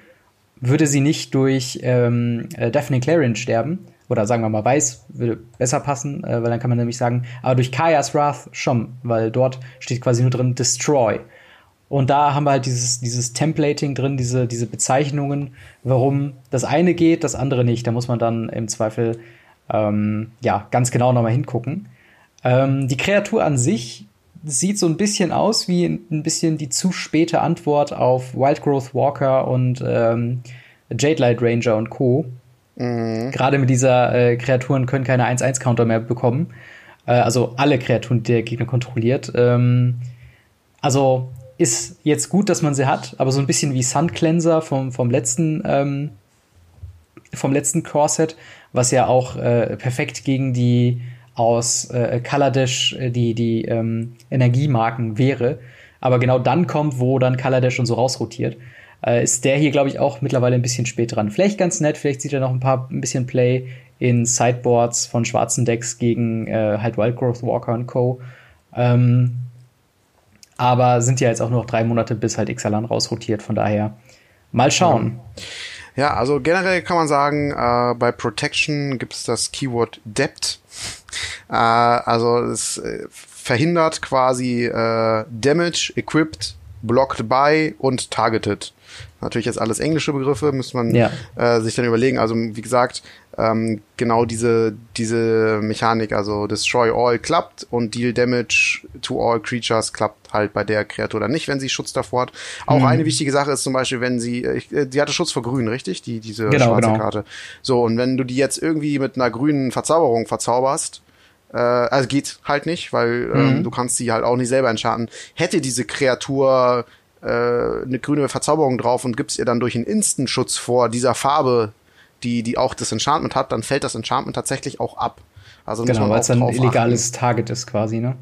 würde sie nicht durch ähm, äh, Deafening Clarion sterben, oder sagen wir mal weiß, würde besser passen, äh, weil dann kann man nämlich sagen, aber durch Kaya's Wrath schon, weil dort steht quasi nur drin Destroy. Und da haben wir halt dieses, dieses Templating drin, diese, diese Bezeichnungen, warum das eine geht, das andere nicht. Da muss man dann im Zweifel ähm, ja, ganz genau nochmal hingucken. Ähm, die Kreatur an sich sieht so ein bisschen aus wie ein bisschen die zu späte Antwort auf Wildgrowth Walker und ähm, Jade Light Ranger und Co. Mhm. Gerade mit dieser äh, Kreaturen können keine 1-1-Counter mehr bekommen. Äh, also alle Kreaturen, die der Gegner kontrolliert. Ähm, also ist jetzt gut, dass man sie hat, aber so ein bisschen wie Sun Cleanser vom, vom letzten ähm, letzten Core-Set, was ja auch äh, perfekt gegen die aus äh, Kaladesh äh, die, die ähm, Energiemarken wäre. Aber genau dann kommt, wo dann Kaladesh und so rausrotiert, äh, ist der hier, glaube ich, auch mittlerweile ein bisschen spät dran. Vielleicht ganz nett, vielleicht sieht er noch ein paar ein bisschen Play in Sideboards von schwarzen Decks gegen äh, halt Wildgrowth Walker und Co. Ähm, aber sind ja jetzt auch nur noch drei Monate, bis halt Ixalan rausrotiert. Von daher mal schauen. Ja, ja also generell kann man sagen, äh, bei Protection gibt es das Keyword Depth. Äh, also es äh, verhindert quasi äh, Damage, Equipped, Blocked by und Targeted. Natürlich jetzt alles englische Begriffe, müsste man ja. äh, sich dann überlegen. Also wie gesagt, ähm, genau diese, diese Mechanik, also Destroy All klappt und Deal Damage to All Creatures klappt halt bei der Kreatur dann nicht, wenn sie Schutz davor hat. Auch mhm. eine wichtige Sache ist zum Beispiel, wenn sie, äh, die hatte Schutz vor Grün, richtig? Die, diese genau, schwarze genau. Karte. So, und wenn du die jetzt irgendwie mit einer grünen Verzauberung verzauberst, äh, also geht halt nicht, weil ähm, mhm. du kannst sie halt auch nicht selber entscharten. Hätte diese Kreatur äh, eine grüne Verzauberung drauf und gibst ihr dann durch einen Instant-Schutz vor dieser Farbe die, die auch das Enchantment hat, dann fällt das Enchantment tatsächlich auch ab. Also genau, weil es ein illegales achten. Target ist quasi, ne?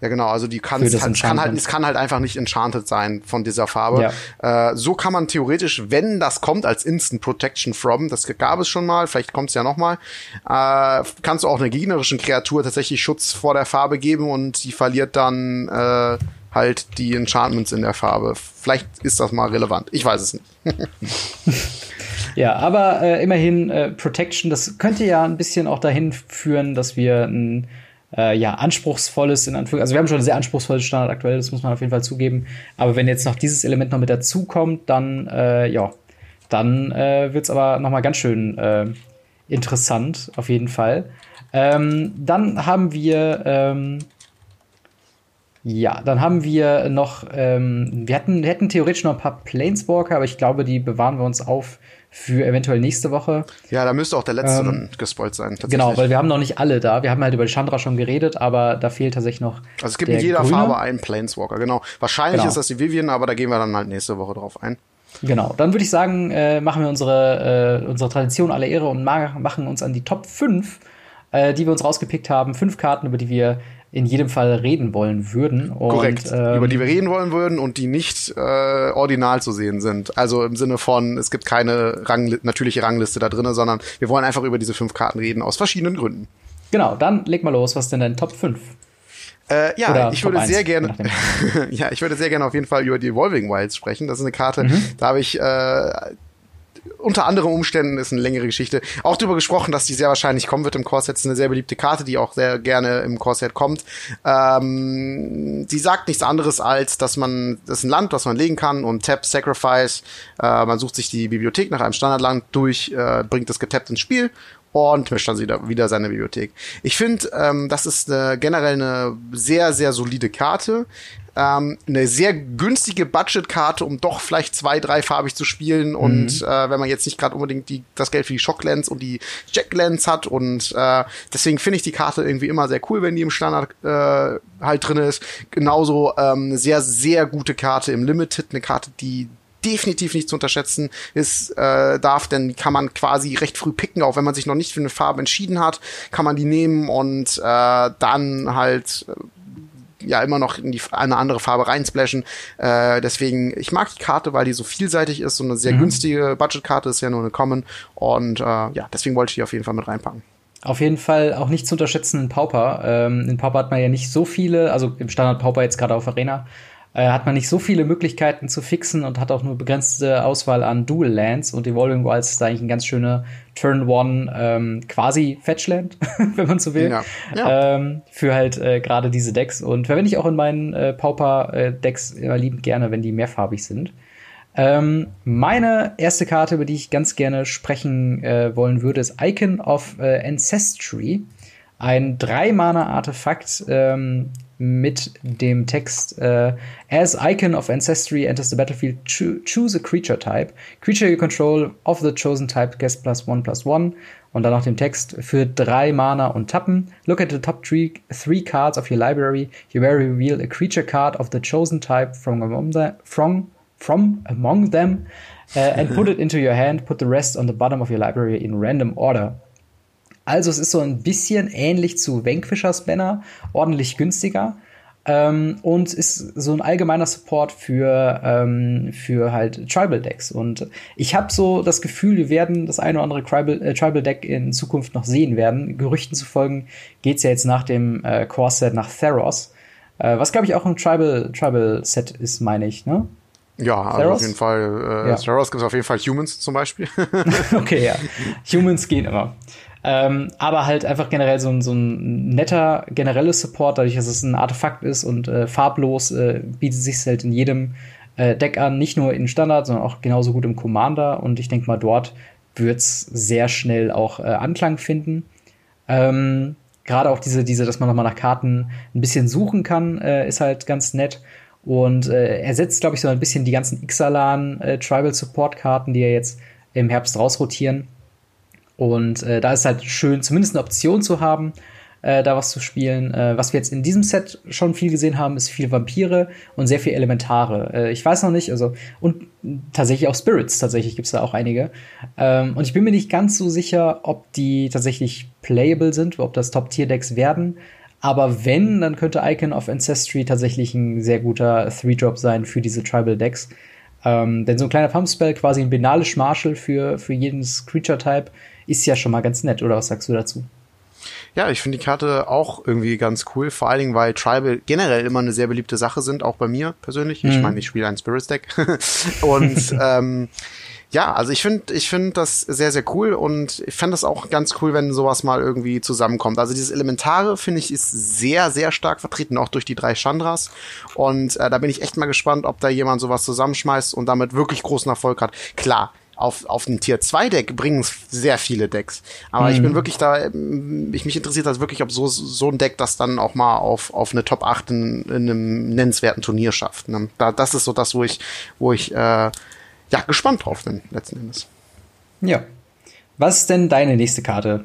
Ja, genau, also die kann, halt, kann halt, es kann halt einfach nicht enchanted sein von dieser Farbe. Ja. Äh, so kann man theoretisch, wenn das kommt als Instant Protection from, das gab es schon mal, vielleicht kommt es ja noch mal, äh, kannst du auch einer gegnerischen Kreatur tatsächlich Schutz vor der Farbe geben und die verliert dann äh, halt die Enchantments in der Farbe. Vielleicht ist das mal relevant. Ich weiß es nicht. Ja, aber äh, immerhin äh, Protection, das könnte ja ein bisschen auch dahin führen, dass wir ein äh, ja, anspruchsvolles, in Anführungszeichen, also wir haben schon ein sehr anspruchsvolles Standard aktuell, das muss man auf jeden Fall zugeben. Aber wenn jetzt noch dieses Element noch mit dazukommt, dann, äh, ja, dann äh, wird es aber noch mal ganz schön äh, interessant, auf jeden Fall. Ähm, dann haben wir ähm, ja, dann haben wir noch, ähm, wir, hatten, hätten theoretisch noch ein paar Planeswalker, aber ich glaube, die bewahren wir uns auf für eventuell nächste Woche. Ja, da müsste auch der letzte ähm, dann gespoilt sein. Genau, weil wir haben noch nicht alle da. Wir haben halt über die Chandra schon geredet, aber da fehlt tatsächlich noch. Also es gibt in jeder Grüne. Farbe einen Planeswalker, genau. Wahrscheinlich genau. ist das die Vivian, aber da gehen wir dann halt nächste Woche drauf ein. Genau, dann würde ich sagen, äh, machen wir unsere, äh, unsere Tradition alle Ehre und machen uns an die Top 5, äh, die wir uns rausgepickt haben. Fünf Karten, über die wir in jedem Fall reden wollen würden. Und, Korrekt, ähm, über die wir reden wollen würden und die nicht äh, ordinal zu sehen sind. Also im Sinne von, es gibt keine Rang natürliche Rangliste da drin, sondern wir wollen einfach über diese fünf Karten reden, aus verschiedenen Gründen. Genau, dann leg mal los, was ist denn dein Top 5? Äh, ja, Oder ich würde sehr gerne, ja, ich würde sehr gerne auf jeden Fall über die Evolving Wilds sprechen. Das ist eine Karte, mhm. da habe ich äh, unter anderen Umständen ist eine längere Geschichte. Auch darüber gesprochen, dass die sehr wahrscheinlich kommen wird im Core-Set. ist eine sehr beliebte Karte, die auch sehr gerne im Core-Set kommt. Ähm, sie sagt nichts anderes als, dass man, das ist ein Land, was man legen kann und Tap, Sacrifice. Äh, man sucht sich die Bibliothek nach einem Standardland durch, äh, bringt das getappt ins Spiel und mischt dann wieder, wieder seine Bibliothek. Ich finde, ähm, das ist äh, generell eine sehr, sehr solide Karte ähm, eine sehr günstige Budgetkarte, um doch vielleicht zwei, dreifarbig zu spielen. Mhm. Und äh, wenn man jetzt nicht gerade unbedingt die, das Geld für die Shocklens und die Jacklens hat. Und äh, deswegen finde ich die Karte irgendwie immer sehr cool, wenn die im Standard äh, halt drin ist. Genauso ähm, sehr, sehr gute Karte im Limited, eine Karte, die definitiv nicht zu unterschätzen ist, äh, darf, denn kann man quasi recht früh picken, auch wenn man sich noch nicht für eine Farbe entschieden hat, kann man die nehmen und äh, dann halt ja immer noch in die, eine andere Farbe reinsplashen. Äh, deswegen, ich mag die Karte, weil die so vielseitig ist und eine sehr mhm. günstige Budgetkarte ist ja nur eine Common. Und äh, ja, deswegen wollte ich die auf jeden Fall mit reinpacken. Auf jeden Fall auch nicht zu unterschätzen in Pauper. Ähm, in Pauper hat man ja nicht so viele, also im Standard Pauper jetzt gerade auf Arena. Äh, hat man nicht so viele Möglichkeiten zu fixen und hat auch nur begrenzte Auswahl an Dual Lands und Evolving Wilds ist eigentlich ein ganz schöner Turn One ähm, quasi Fetchland, wenn man so will, ja. Ja. Ähm, für halt äh, gerade diese Decks und verwende ich auch in meinen äh, Pauper äh, Decks immer liebend gerne, wenn die mehrfarbig sind. Ähm, meine erste Karte, über die ich ganz gerne sprechen äh, wollen würde, ist Icon of äh, Ancestry. Ein Drei-Mana-Artefakt, ähm, mit dem Text äh, As Icon of Ancestry enters the battlefield, cho choose a creature type. Creature you control of the chosen type gets plus one plus one. Und dann noch dem Text für drei Mana und Tappen. Look at the top three, three cards of your library. You may reveal a creature card of the chosen type from among, the, from, from among them uh, and put it into your hand. Put the rest on the bottom of your library in random order. Also es ist so ein bisschen ähnlich zu Vanquishers Banner, ordentlich günstiger. Ähm, und ist so ein allgemeiner Support für, ähm, für halt Tribal Decks. Und ich habe so das Gefühl, wir werden das eine oder andere Tribal, äh, Tribal Deck in Zukunft noch sehen werden. Gerüchten zu folgen geht's ja jetzt nach dem äh, Core Set nach Theros. Äh, was glaube ich auch ein Tribal, Tribal Set ist, meine ich, ne? Ja, also auf jeden Fall. Äh, ja. Theros gibt es auf jeden Fall Humans zum Beispiel. okay, ja. Humans gehen immer. Ähm, aber halt einfach generell so ein, so ein netter generelles Support, dadurch, dass es ein Artefakt ist und äh, farblos, äh, bietet sich halt in jedem äh, Deck an, nicht nur in Standard, sondern auch genauso gut im Commander. Und ich denke mal, dort wird's sehr schnell auch äh, Anklang finden. Ähm, Gerade auch diese, diese, dass man nochmal nach Karten ein bisschen suchen kann, äh, ist halt ganz nett. Und äh, ersetzt, glaube ich, so ein bisschen die ganzen Ixalan Tribal Support Karten, die ja jetzt im Herbst rausrotieren. Und äh, da ist halt schön, zumindest eine Option zu haben, äh, da was zu spielen. Äh, was wir jetzt in diesem Set schon viel gesehen haben, ist viel Vampire und sehr viel Elementare. Äh, ich weiß noch nicht, also und tatsächlich auch Spirits, tatsächlich gibt's da auch einige. Ähm, und ich bin mir nicht ganz so sicher, ob die tatsächlich playable sind, ob das Top-Tier-Decks werden. Aber wenn, dann könnte Icon of Ancestry tatsächlich ein sehr guter Three-Drop sein für diese Tribal-Decks. Ähm, denn so ein kleiner Pump-Spell, quasi ein Benalish Marshall für, für jedes Creature-Type, ist ja schon mal ganz nett, oder was sagst du dazu? Ja, ich finde die Karte auch irgendwie ganz cool, vor allen Dingen, weil Tribal generell immer eine sehr beliebte Sache sind, auch bei mir persönlich. Mhm. Ich meine, ich spiele ein Spirits Deck. und ähm, ja, also ich finde ich finde das sehr, sehr cool und ich fände das auch ganz cool, wenn sowas mal irgendwie zusammenkommt. Also dieses Elementare, finde ich, ist sehr, sehr stark vertreten, auch durch die drei Chandras. Und äh, da bin ich echt mal gespannt, ob da jemand sowas zusammenschmeißt und damit wirklich großen Erfolg hat. Klar, auf, auf ein Tier 2 Deck bringen sehr viele Decks. Aber mhm. ich bin mhm. wirklich da, ich mich interessiert das wirklich, ob so, so ein Deck das dann auch mal auf, auf eine Top 8 in, in einem nennenswerten Turnier schafft. Ne? Da, das ist so das, wo ich, wo ich äh, ja gespannt drauf bin, letzten Endes. Ja. Was ist denn deine nächste Karte?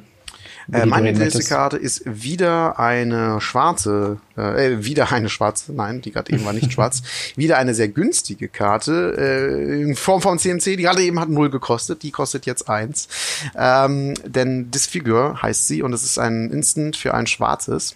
Äh, meine nächste Karte ist wieder eine schwarze, äh, äh, wieder eine schwarze, nein, die gerade eben war nicht schwarz, wieder eine sehr günstige Karte äh, in Form von CMC, die gerade eben hat null gekostet, die kostet jetzt eins. Ähm, denn Disfigure heißt sie und es ist ein Instant für ein schwarzes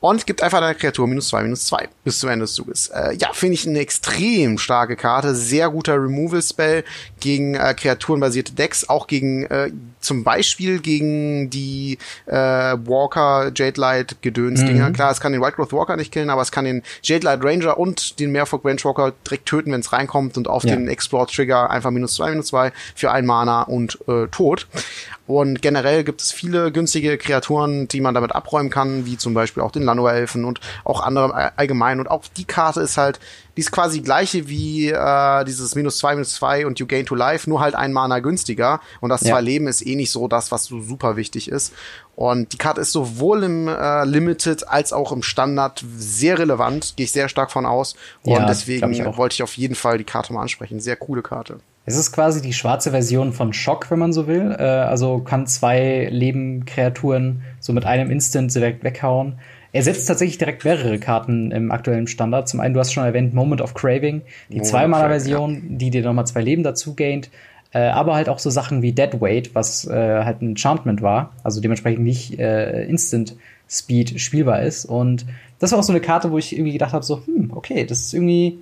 und gibt einfach deiner Kreatur minus zwei, minus zwei bis zum Ende des Zuges. Äh, ja, finde ich eine extrem starke Karte, sehr guter Removal-Spell gegen äh, kreaturenbasierte Decks, auch gegen äh, zum Beispiel gegen die äh, Walker, Jade Light, Gedöns-Dinger. Mhm. Klar, es kann den White Growth Walker nicht killen, aber es kann den Jade Light Ranger und den Merfolk Range Walker direkt töten, wenn es reinkommt und auf ja. den Explore Trigger einfach minus zwei, minus zwei für ein Mana und äh, tot. Und generell gibt es viele günstige Kreaturen, die man damit abräumen kann, wie zum Beispiel auch den Lanoelfen und auch andere allgemein. Und auch die Karte ist halt, die ist quasi gleiche wie äh, dieses minus zwei, minus zwei und you gain to life, nur halt ein Mana günstiger. Und das ja. zwei Leben ist eh nicht so das, was so super wichtig ist. Und die Karte ist sowohl im äh, Limited als auch im Standard sehr relevant, gehe ich sehr stark von aus. Und ja, deswegen ich wollte ich auf jeden Fall die Karte mal ansprechen. Sehr coole Karte. Es ist quasi die schwarze Version von Schock, wenn man so will. Äh, also kann zwei Leben-Kreaturen so mit einem Instant direkt weghauen. Er setzt tatsächlich direkt mehrere Karten im aktuellen Standard. Zum einen, du hast schon erwähnt, Moment of Craving, die Zweimaler-Version, ja. die dir nochmal zwei Leben dazu gaint. Äh, aber halt auch so Sachen wie Dead Weight, was äh, halt ein Enchantment war, also dementsprechend nicht äh, Instant Speed spielbar ist. Und das war auch so eine Karte, wo ich irgendwie gedacht habe, so, hm, okay, das ist irgendwie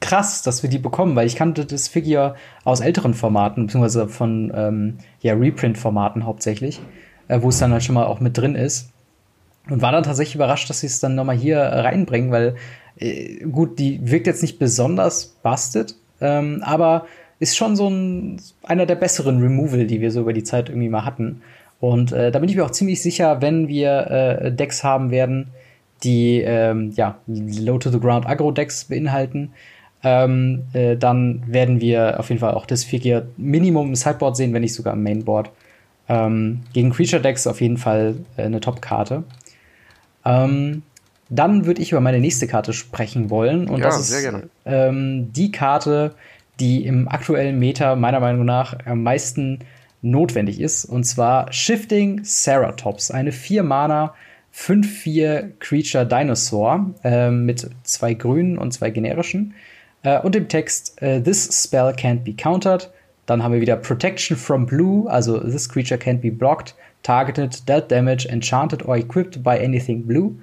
krass, dass wir die bekommen, weil ich kannte das Figure aus älteren Formaten, beziehungsweise von ähm, ja, Reprint-Formaten hauptsächlich, äh, wo es dann halt schon mal auch mit drin ist. Und war dann tatsächlich überrascht, dass sie es dann nochmal hier reinbringen, weil äh, gut, die wirkt jetzt nicht besonders busted, ähm, aber ist schon so ein, einer der besseren Removal, die wir so über die Zeit irgendwie mal hatten. Und äh, da bin ich mir auch ziemlich sicher, wenn wir äh, Decks haben werden, die ähm, ja, Low-to-the-Ground Agro-Decks beinhalten, ähm, äh, dann werden wir auf jeden Fall auch das Figure Minimum im Sideboard sehen, wenn nicht sogar im Mainboard. Ähm, gegen Creature Decks auf jeden Fall äh, eine Top-Karte. Ähm, dann würde ich über meine nächste Karte sprechen wollen. Und ja, das ist ähm, die Karte, die im aktuellen Meta meiner Meinung nach am meisten notwendig ist. Und zwar Shifting Ceratops. Eine 4-Mana 5-4 Creature Dinosaur äh, mit zwei grünen und zwei generischen. Äh, und dem Text äh, This spell can't be countered. Dann haben wir wieder Protection from Blue, also This creature can't be blocked, targeted, dealt damage, enchanted or equipped by anything blue.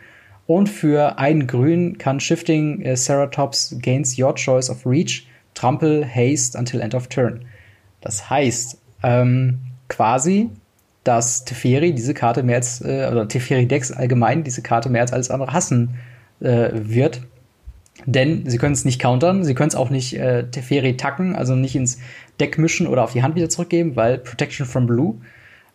Und für einen Grün kann Shifting äh, Ceratops gains your choice of Reach, Trample, Haste until end of turn. Das heißt, ähm, quasi, dass Teferi diese Karte mehr als, äh, oder Teferi Decks allgemein diese Karte mehr als alles andere hassen äh, wird. Denn sie können es nicht countern, sie können es auch nicht äh, Teferi tacken, also nicht ins Deck mischen oder auf die Hand wieder zurückgeben, weil Protection from Blue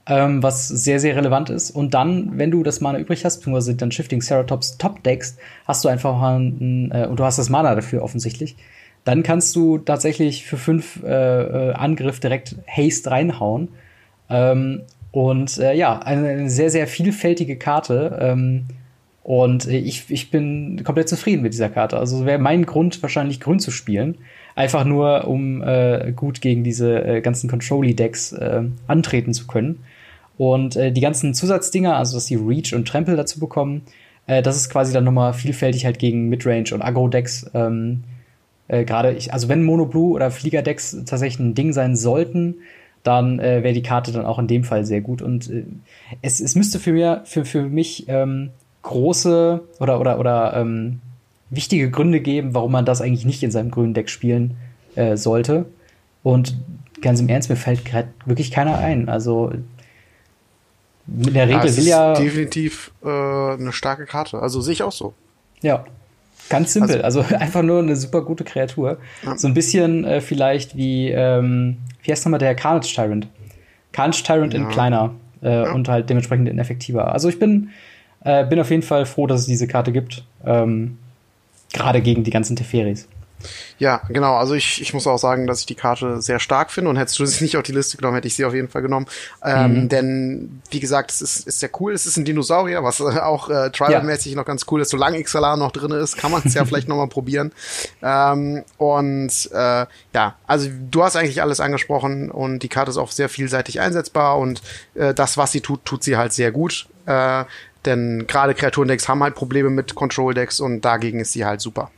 ähm, was sehr, sehr relevant ist. Und dann, wenn du das Mana übrig hast, beziehungsweise dann Shifting Ceratops Top deckst, hast du einfach einen, äh, und du hast das Mana dafür offensichtlich, dann kannst du tatsächlich für fünf äh, äh, Angriff direkt Haste reinhauen. Ähm, und äh, ja, eine, sehr, sehr vielfältige Karte. Ähm, und ich, ich bin komplett zufrieden mit dieser Karte. Also wäre mein Grund wahrscheinlich grün zu spielen. Einfach nur, um äh, gut gegen diese äh, ganzen Controlly-Decks äh, antreten zu können. Und äh, die ganzen Zusatzdinger, also dass sie Reach und Trample dazu bekommen, äh, das ist quasi dann nochmal vielfältig halt gegen Midrange und Agro-Decks. Ähm, äh, Gerade, also wenn Mono Blue oder Flieger-Decks tatsächlich ein Ding sein sollten, dann äh, wäre die Karte dann auch in dem Fall sehr gut. Und äh, es, es müsste für, mir, für, für mich ähm, große oder, oder, oder ähm, wichtige Gründe geben, warum man das eigentlich nicht in seinem grünen Deck spielen äh, sollte. Und ganz im Ernst, mir fällt gerade wirklich keiner ein. Also in der Regel ja, will ja. definitiv äh, eine starke Karte. Also sehe ich auch so. Ja. Ganz simpel. Also, also einfach nur eine super gute Kreatur. Ja. So ein bisschen äh, vielleicht wie, ähm, wie heißt nochmal der Carnage Tyrant? Carnage Tyrant ja. in kleiner äh, ja. und halt dementsprechend in effektiver. Also ich bin, äh, bin auf jeden Fall froh, dass es diese Karte gibt. Ähm, Gerade gegen die ganzen Teferis. Ja, genau. Also ich, ich muss auch sagen, dass ich die Karte sehr stark finde und hättest du sie nicht auf die Liste genommen, hätte ich sie auf jeden Fall genommen. Ähm, mhm. Denn, wie gesagt, es ist, ist sehr cool. Es ist ein Dinosaurier, was auch äh, Tribal-mäßig ja. noch ganz cool ist. Solange XLR noch drin ist, kann man es ja vielleicht noch mal probieren. Ähm, und äh, ja, also du hast eigentlich alles angesprochen und die Karte ist auch sehr vielseitig einsetzbar und äh, das, was sie tut, tut sie halt sehr gut. Äh, denn gerade Kreaturendecks haben halt Probleme mit Control-Decks und dagegen ist sie halt super.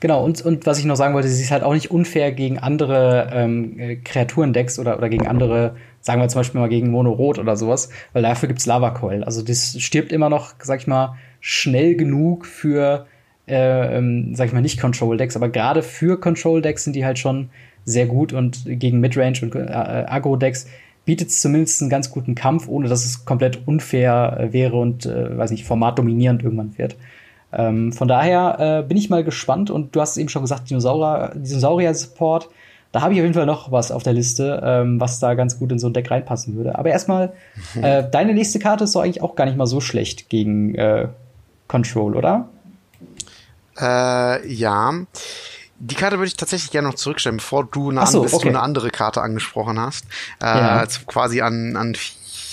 Genau, und, und was ich noch sagen wollte, sie ist halt auch nicht unfair gegen andere ähm, äh, Kreaturendecks oder, oder gegen andere, sagen wir zum Beispiel mal gegen Mono Rot oder sowas, weil dafür gibt's Lava Coil. Also das stirbt immer noch, sag ich mal, schnell genug für, äh, ähm, sag ich mal, nicht Control-Decks, aber gerade für Control-Decks sind die halt schon sehr gut und gegen Midrange und äh, Agro-Decks bietet es zumindest einen ganz guten Kampf, ohne dass es komplett unfair äh, wäre und, äh, weiß nicht, formatdominierend irgendwann wird. Ähm, von daher äh, bin ich mal gespannt und du hast eben schon gesagt, Dinosaurier, Dinosaurier-Support. Da habe ich auf jeden Fall noch was auf der Liste, ähm, was da ganz gut in so ein Deck reinpassen würde. Aber erstmal, äh, deine nächste Karte ist doch eigentlich auch gar nicht mal so schlecht gegen äh, Control, oder? Äh, ja. Die Karte würde ich tatsächlich gerne noch zurückstellen, bevor du eine, so, okay. du eine andere Karte angesprochen hast. Äh, ja. Quasi an, an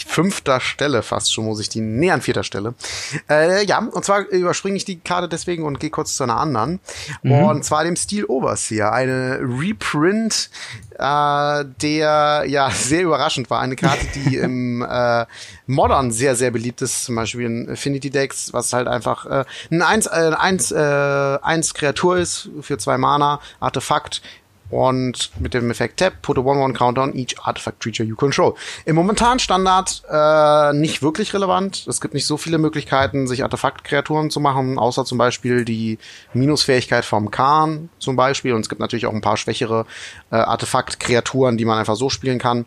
fünfter Stelle fast schon, muss ich die, nee, an vierter Stelle. Äh, ja, und zwar überspringe ich die Karte deswegen und gehe kurz zu einer anderen. Mhm. Und zwar dem Steel Overseer, eine Reprint, äh, der ja sehr überraschend war. Eine Karte, die im äh, Modern sehr, sehr beliebt ist, zum Beispiel in Affinity Decks, was halt einfach äh, ein 1, äh, 1, äh, 1 Kreatur ist für zwei Mana, Artefakt, und mit dem Effekt Tap, put a 1-1 counter on each artifact creature you control. Im momentanen Standard äh, nicht wirklich relevant. Es gibt nicht so viele Möglichkeiten, sich Artefakt-Kreaturen zu machen, außer zum Beispiel die Minusfähigkeit vom Khan zum Beispiel. Und es gibt natürlich auch ein paar schwächere äh, Artefakt-Kreaturen, die man einfach so spielen kann.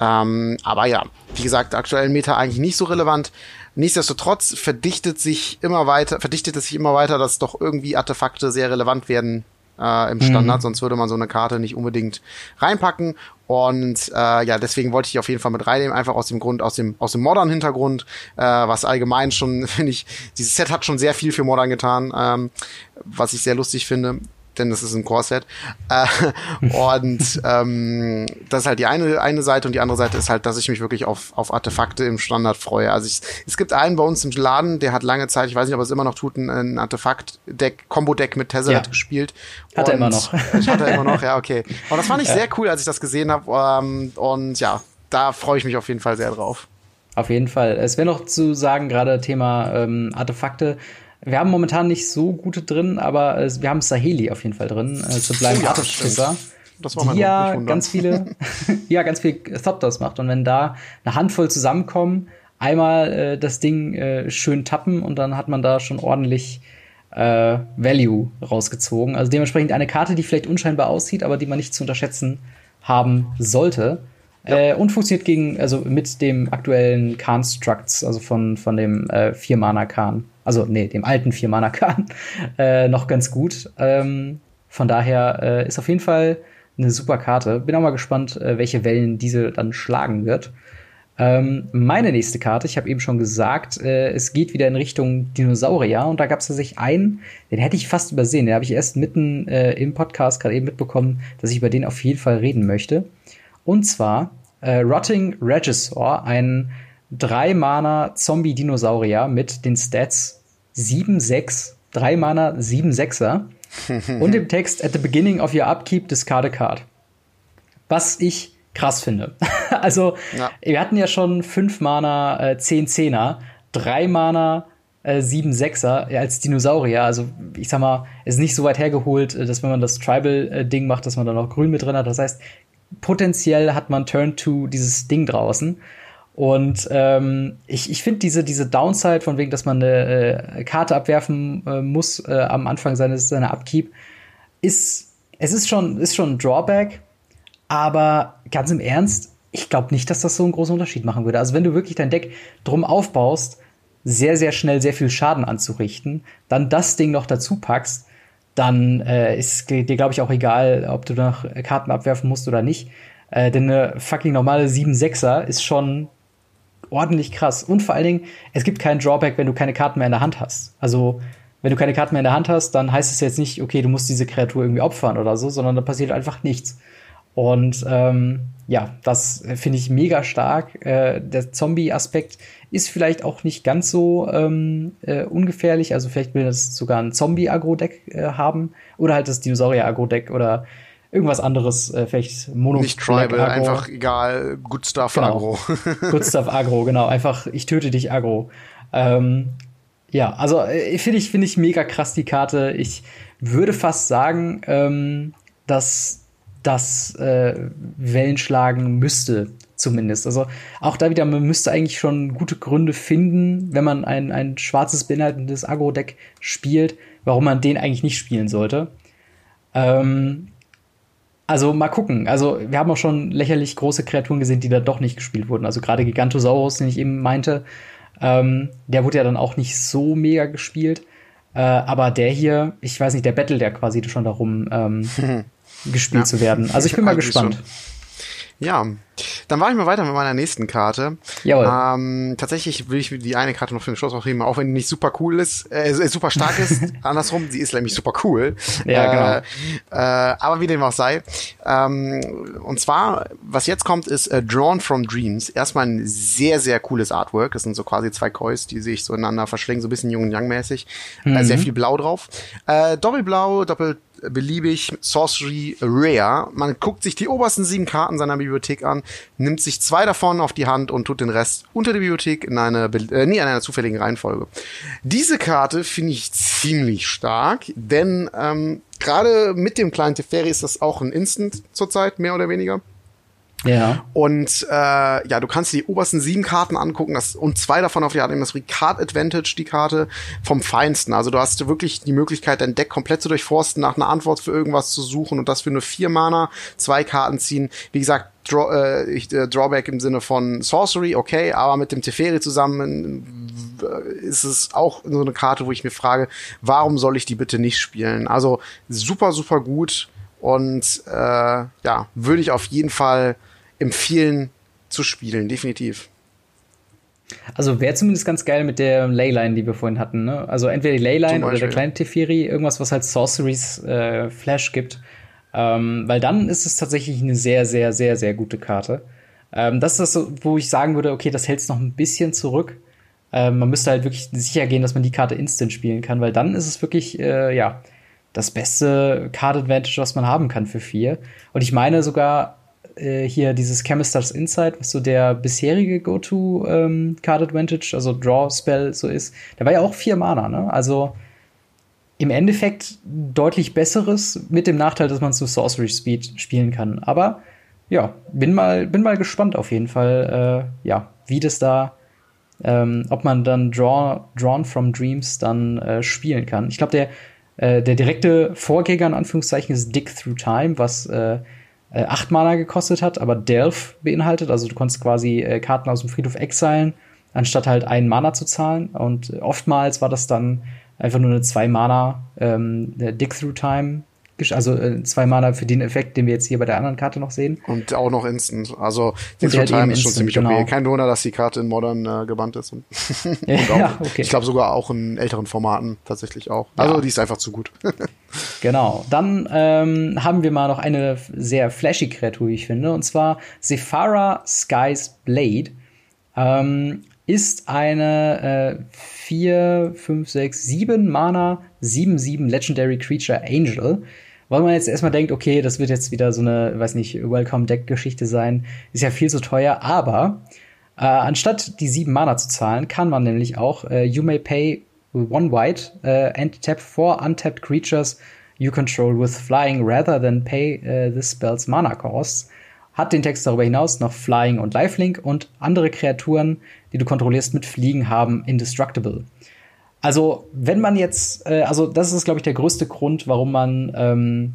Ähm, aber ja, wie gesagt, aktuell Meta eigentlich nicht so relevant. Nichtsdestotrotz verdichtet sich immer weiter, verdichtet es sich immer weiter, dass doch irgendwie Artefakte sehr relevant werden äh, im Standard, mhm. sonst würde man so eine Karte nicht unbedingt reinpacken. Und äh, ja, deswegen wollte ich auf jeden Fall mit reinnehmen, einfach aus dem Grund, aus dem, aus dem Modern-Hintergrund, äh, was allgemein schon, finde ich, dieses Set hat schon sehr viel für Modern getan, ähm, was ich sehr lustig finde denn das ist ein Core-Set. Äh, und ähm, das ist halt die eine, eine Seite und die andere Seite ist halt, dass ich mich wirklich auf, auf Artefakte im Standard freue. Also ich, es gibt einen bei uns im Laden, der hat lange Zeit, ich weiß nicht, ob er es immer noch tut, ein, ein Artefakt-Deck, Combo-Deck mit Tesseract ja. gespielt. Hat er immer noch. hat er immer noch, ja, okay. Und das fand ich ja. sehr cool, als ich das gesehen habe. Ähm, und ja, da freue ich mich auf jeden Fall sehr drauf. Auf jeden Fall. Es wäre noch zu sagen, gerade Thema ähm, Artefakte. Wir haben momentan nicht so gute drin, aber äh, wir haben Saheli auf jeden Fall drin. Äh, Sublime oh, ja. Das war die ja ganz viele, ja, ganz viel Thopters macht. Und wenn da eine Handvoll zusammenkommen, einmal äh, das Ding äh, schön tappen und dann hat man da schon ordentlich äh, Value rausgezogen. Also dementsprechend eine Karte, die vielleicht unscheinbar aussieht, aber die man nicht zu unterschätzen haben sollte. Ja. Äh, und funktioniert gegen, also mit dem aktuellen Constructs, also von, von dem äh, Vier-Mana-Khan also nee, dem alten Vier-Mana-Khan, äh, noch ganz gut. Ähm, von daher äh, ist auf jeden Fall eine super Karte. Bin auch mal gespannt, äh, welche Wellen diese dann schlagen wird. Ähm, meine nächste Karte, ich habe eben schon gesagt, äh, es geht wieder in Richtung Dinosaurier und da gab es tatsächlich einen, den hätte ich fast übersehen. Den habe ich erst mitten äh, im Podcast gerade eben mitbekommen, dass ich über den auf jeden Fall reden möchte. Und zwar äh, Rotting Regisor, ein drei Mana Zombie-Dinosaurier mit den Stats 7-6, 3 Mana, 7 6er. und im Text, at the beginning of your upkeep, discard a card. Was ich krass finde. also, ja. wir hatten ja schon 5 Mana, äh, 10 10er, 3 Mana, äh, 7 6er als Dinosaurier. Also, ich sag mal, ist nicht so weit hergeholt, äh, dass wenn man das Tribal-Ding macht, dass man da noch grün mit drin hat. Das heißt, potenziell hat man Turn 2 dieses Ding draußen. Und ähm, ich, ich finde diese, diese Downside, von wegen, dass man eine äh, Karte abwerfen äh, muss äh, am Anfang seines, seiner Upkeep, ist, es ist schon, ist schon ein Drawback, aber ganz im Ernst, ich glaube nicht, dass das so einen großen Unterschied machen würde. Also wenn du wirklich dein Deck drum aufbaust, sehr, sehr schnell sehr viel Schaden anzurichten, dann das Ding noch dazu packst, dann äh, ist dir, glaube ich, auch egal, ob du noch Karten abwerfen musst oder nicht. Äh, denn eine fucking normale 7-6er ist schon ordentlich krass. Und vor allen Dingen, es gibt keinen Drawback, wenn du keine Karten mehr in der Hand hast. Also, wenn du keine Karten mehr in der Hand hast, dann heißt es jetzt nicht, okay, du musst diese Kreatur irgendwie opfern oder so, sondern da passiert einfach nichts. Und ähm, ja, das finde ich mega stark. Äh, der Zombie-Aspekt ist vielleicht auch nicht ganz so ähm, äh, ungefährlich. Also vielleicht will das sogar ein Zombie-Agro-Deck äh, haben. Oder halt das Dinosaurier-Agro-Deck oder irgendwas anderes, äh, vielleicht Mono. Nicht Tribal, einfach egal, Good Stuff genau. Agro. Good Stuff Agro, genau, einfach ich töte dich Agro. Ähm, ja, also äh, finde ich, finde ich mega krass die Karte. Ich würde fast sagen, ähm, dass das äh, Wellen schlagen müsste, zumindest. Also auch da wieder, man müsste eigentlich schon gute Gründe finden, wenn man ein, ein schwarzes beinhaltendes Agro-Deck spielt, warum man den eigentlich nicht spielen sollte. Ähm, also mal gucken. Also wir haben auch schon lächerlich große Kreaturen gesehen, die da doch nicht gespielt wurden. Also gerade Gigantosaurus, den ich eben meinte, ähm, der wurde ja dann auch nicht so mega gespielt. Äh, aber der hier, ich weiß nicht, der Battle der quasi schon darum, ähm, gespielt ja. zu werden. Also ich bin mal gespannt. So. Ja, dann war ich mal weiter mit meiner nächsten Karte. Jawohl. Ähm, tatsächlich will ich die eine Karte noch für den Schluss aufheben, auch wenn die nicht super cool ist, äh, super stark ist. Andersrum, sie ist nämlich super cool. Ja, genau. Äh, aber wie dem auch sei. Ähm, und zwar, was jetzt kommt, ist äh, Drawn from Dreams. Erstmal ein sehr, sehr cooles Artwork. Das sind so quasi zwei Kois, die sich so ineinander verschlingen, so ein bisschen Jung und Yang mäßig. Äh, mhm. Äh, sehr viel Blau drauf. Äh, Doppelblau, doppelt beliebig Sorcery Rare. Man guckt sich die obersten sieben Karten seiner Bibliothek an, nimmt sich zwei davon auf die Hand und tut den Rest unter der Bibliothek in eine, äh, nee, in einer zufälligen Reihenfolge. Diese Karte finde ich ziemlich stark, denn ähm, gerade mit dem kleinen Teferi ist das auch ein Instant zurzeit, mehr oder weniger. Ja. Und äh, ja, du kannst die obersten sieben Karten angucken das, und zwei davon auf die Anniversary Card Advantage, die Karte vom Feinsten. Also du hast wirklich die Möglichkeit, dein Deck komplett zu durchforsten, nach einer Antwort für irgendwas zu suchen und das für nur vier Mana, zwei Karten ziehen. Wie gesagt, Draw, äh, äh, Drawback im Sinne von Sorcery, okay, aber mit dem Teferi zusammen äh, ist es auch so eine Karte, wo ich mir frage, warum soll ich die bitte nicht spielen? Also super, super gut und äh, ja, würde ich auf jeden Fall empfehlen zu spielen, definitiv. Also wäre zumindest ganz geil mit der Leyline, die wir vorhin hatten. Ne? Also entweder die Leyline oder der kleine Teferi, irgendwas, was halt Sorceries äh, Flash gibt. Ähm, weil dann ist es tatsächlich eine sehr, sehr, sehr, sehr gute Karte. Ähm, das ist das, wo ich sagen würde, okay, das hält es noch ein bisschen zurück. Ähm, man müsste halt wirklich sicher gehen, dass man die Karte instant spielen kann, weil dann ist es wirklich, äh, ja, das beste Card Advantage, was man haben kann für vier. Und ich meine sogar, äh, hier dieses Chemisters Insight, was so der bisherige Go-To ähm, Card Advantage, also Draw Spell so ist, der war ja auch vier Mana, ne? Also im Endeffekt deutlich besseres, mit dem Nachteil, dass man zu Sorcery Speed spielen kann. Aber ja, bin mal, bin mal gespannt auf jeden Fall, äh, ja, wie das da, ähm, ob man dann Draw, Drawn from Dreams dann äh, spielen kann. Ich glaube, der, äh, der direkte Vorgänger in Anführungszeichen ist Dig Through Time, was äh, äh, acht Mana gekostet hat, aber Delph beinhaltet. Also du konntest quasi äh, Karten aus dem Friedhof exilen, anstatt halt einen Mana zu zahlen. Und oftmals war das dann einfach nur eine zwei Mana ähm, Dig Through Time also äh, zwei Mana für den Effekt, den wir jetzt hier bei der anderen Karte noch sehen. Und auch noch Instant. Also Dig Through Time ist schon ziemlich genau. okay. Kein Wunder, dass die Karte in Modern äh, gebannt ist. Und, und ja, okay. Ich glaube sogar auch in älteren Formaten tatsächlich auch. Also ja. die ist einfach zu gut. genau. Dann ähm, haben wir mal noch eine sehr flashy Kreatur, wie ich finde, und zwar Sephara Sky's Blade. Ähm, ist eine äh, 4, 5, 6, 7 Mana, 7, 7 Legendary Creature Angel. Weil man jetzt erstmal denkt, okay, das wird jetzt wieder so eine, weiß nicht, Welcome-Deck-Geschichte sein, ist ja viel zu teuer, aber äh, anstatt die 7 Mana zu zahlen, kann man nämlich auch äh, You may pay one white uh, and tap four untapped creatures you control with flying rather than pay uh, this spell's mana costs hat den Text darüber hinaus noch Flying und Lifelink und andere Kreaturen, die du kontrollierst mit Fliegen, haben Indestructible. Also, wenn man jetzt, äh, also das ist, glaube ich, der größte Grund, warum man ähm,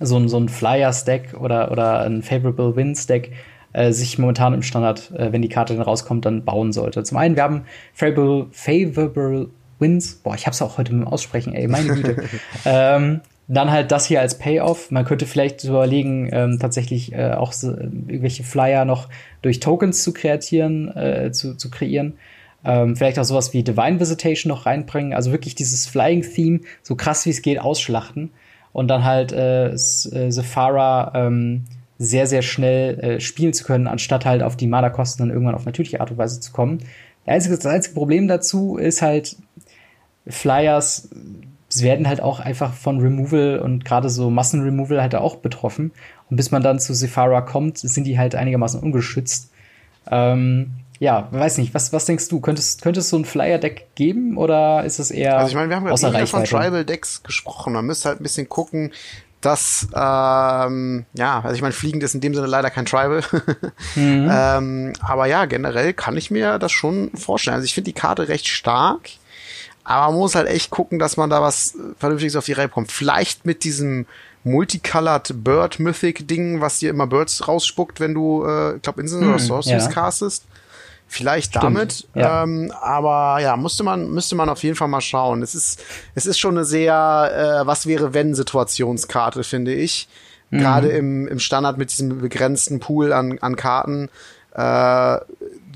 so, ein so ein Flyer-Stack oder, oder ein Favorable Win-Stack äh, sich momentan im Standard, äh, wenn die Karte dann rauskommt, dann bauen sollte. Zum einen, wir haben Favorable, Favorable Wins. Boah, ich hab's auch heute mit dem Aussprechen, ey, meine Güte. ähm, dann halt das hier als Payoff. Man könnte vielleicht überlegen, ähm, tatsächlich äh, auch so, äh, irgendwelche Flyer noch durch Tokens zu kreatieren, äh, zu, zu kreieren. Ähm, vielleicht auch sowas wie Divine Visitation noch reinbringen. Also wirklich dieses Flying-Theme so krass wie es geht ausschlachten. Und dann halt äh, Sephara äh, ähm, sehr, sehr schnell äh, spielen zu können, anstatt halt auf die Mana-Kosten dann irgendwann auf natürliche Art und Weise zu kommen. Das einzige, das einzige Problem dazu ist halt, Flyers werden halt auch einfach von Removal und gerade so Massenremoval halt auch betroffen. Und bis man dann zu Sephara kommt, sind die halt einigermaßen ungeschützt. Ähm, ja, weiß nicht, was, was denkst du? Könntest, könntest so ein Flyer-Deck geben oder ist es eher. Also ich meine, wir haben gerade von Tribal-Decks gesprochen. Man müsste halt ein bisschen gucken, dass, ähm, ja, also ich meine, fliegend ist in dem Sinne leider kein Tribal. mhm. ähm, aber ja, generell kann ich mir das schon vorstellen. Also ich finde die Karte recht stark. Aber man muss halt echt gucken, dass man da was Vernünftiges auf die Reihe bekommt. Vielleicht mit diesem Multicolored Bird Mythic Ding, was dir immer Birds rausspuckt, wenn du, äh, ich glaube, Inseln hm, oder Sorceress ja. castest. Vielleicht Stimmt, damit. Ja. Ähm, aber ja, musste man, müsste man auf jeden Fall mal schauen. Es ist, es ist schon eine sehr, äh, was wäre wenn Situationskarte, finde ich. Mhm. Gerade im, im Standard mit diesem begrenzten Pool an, an Karten. Äh,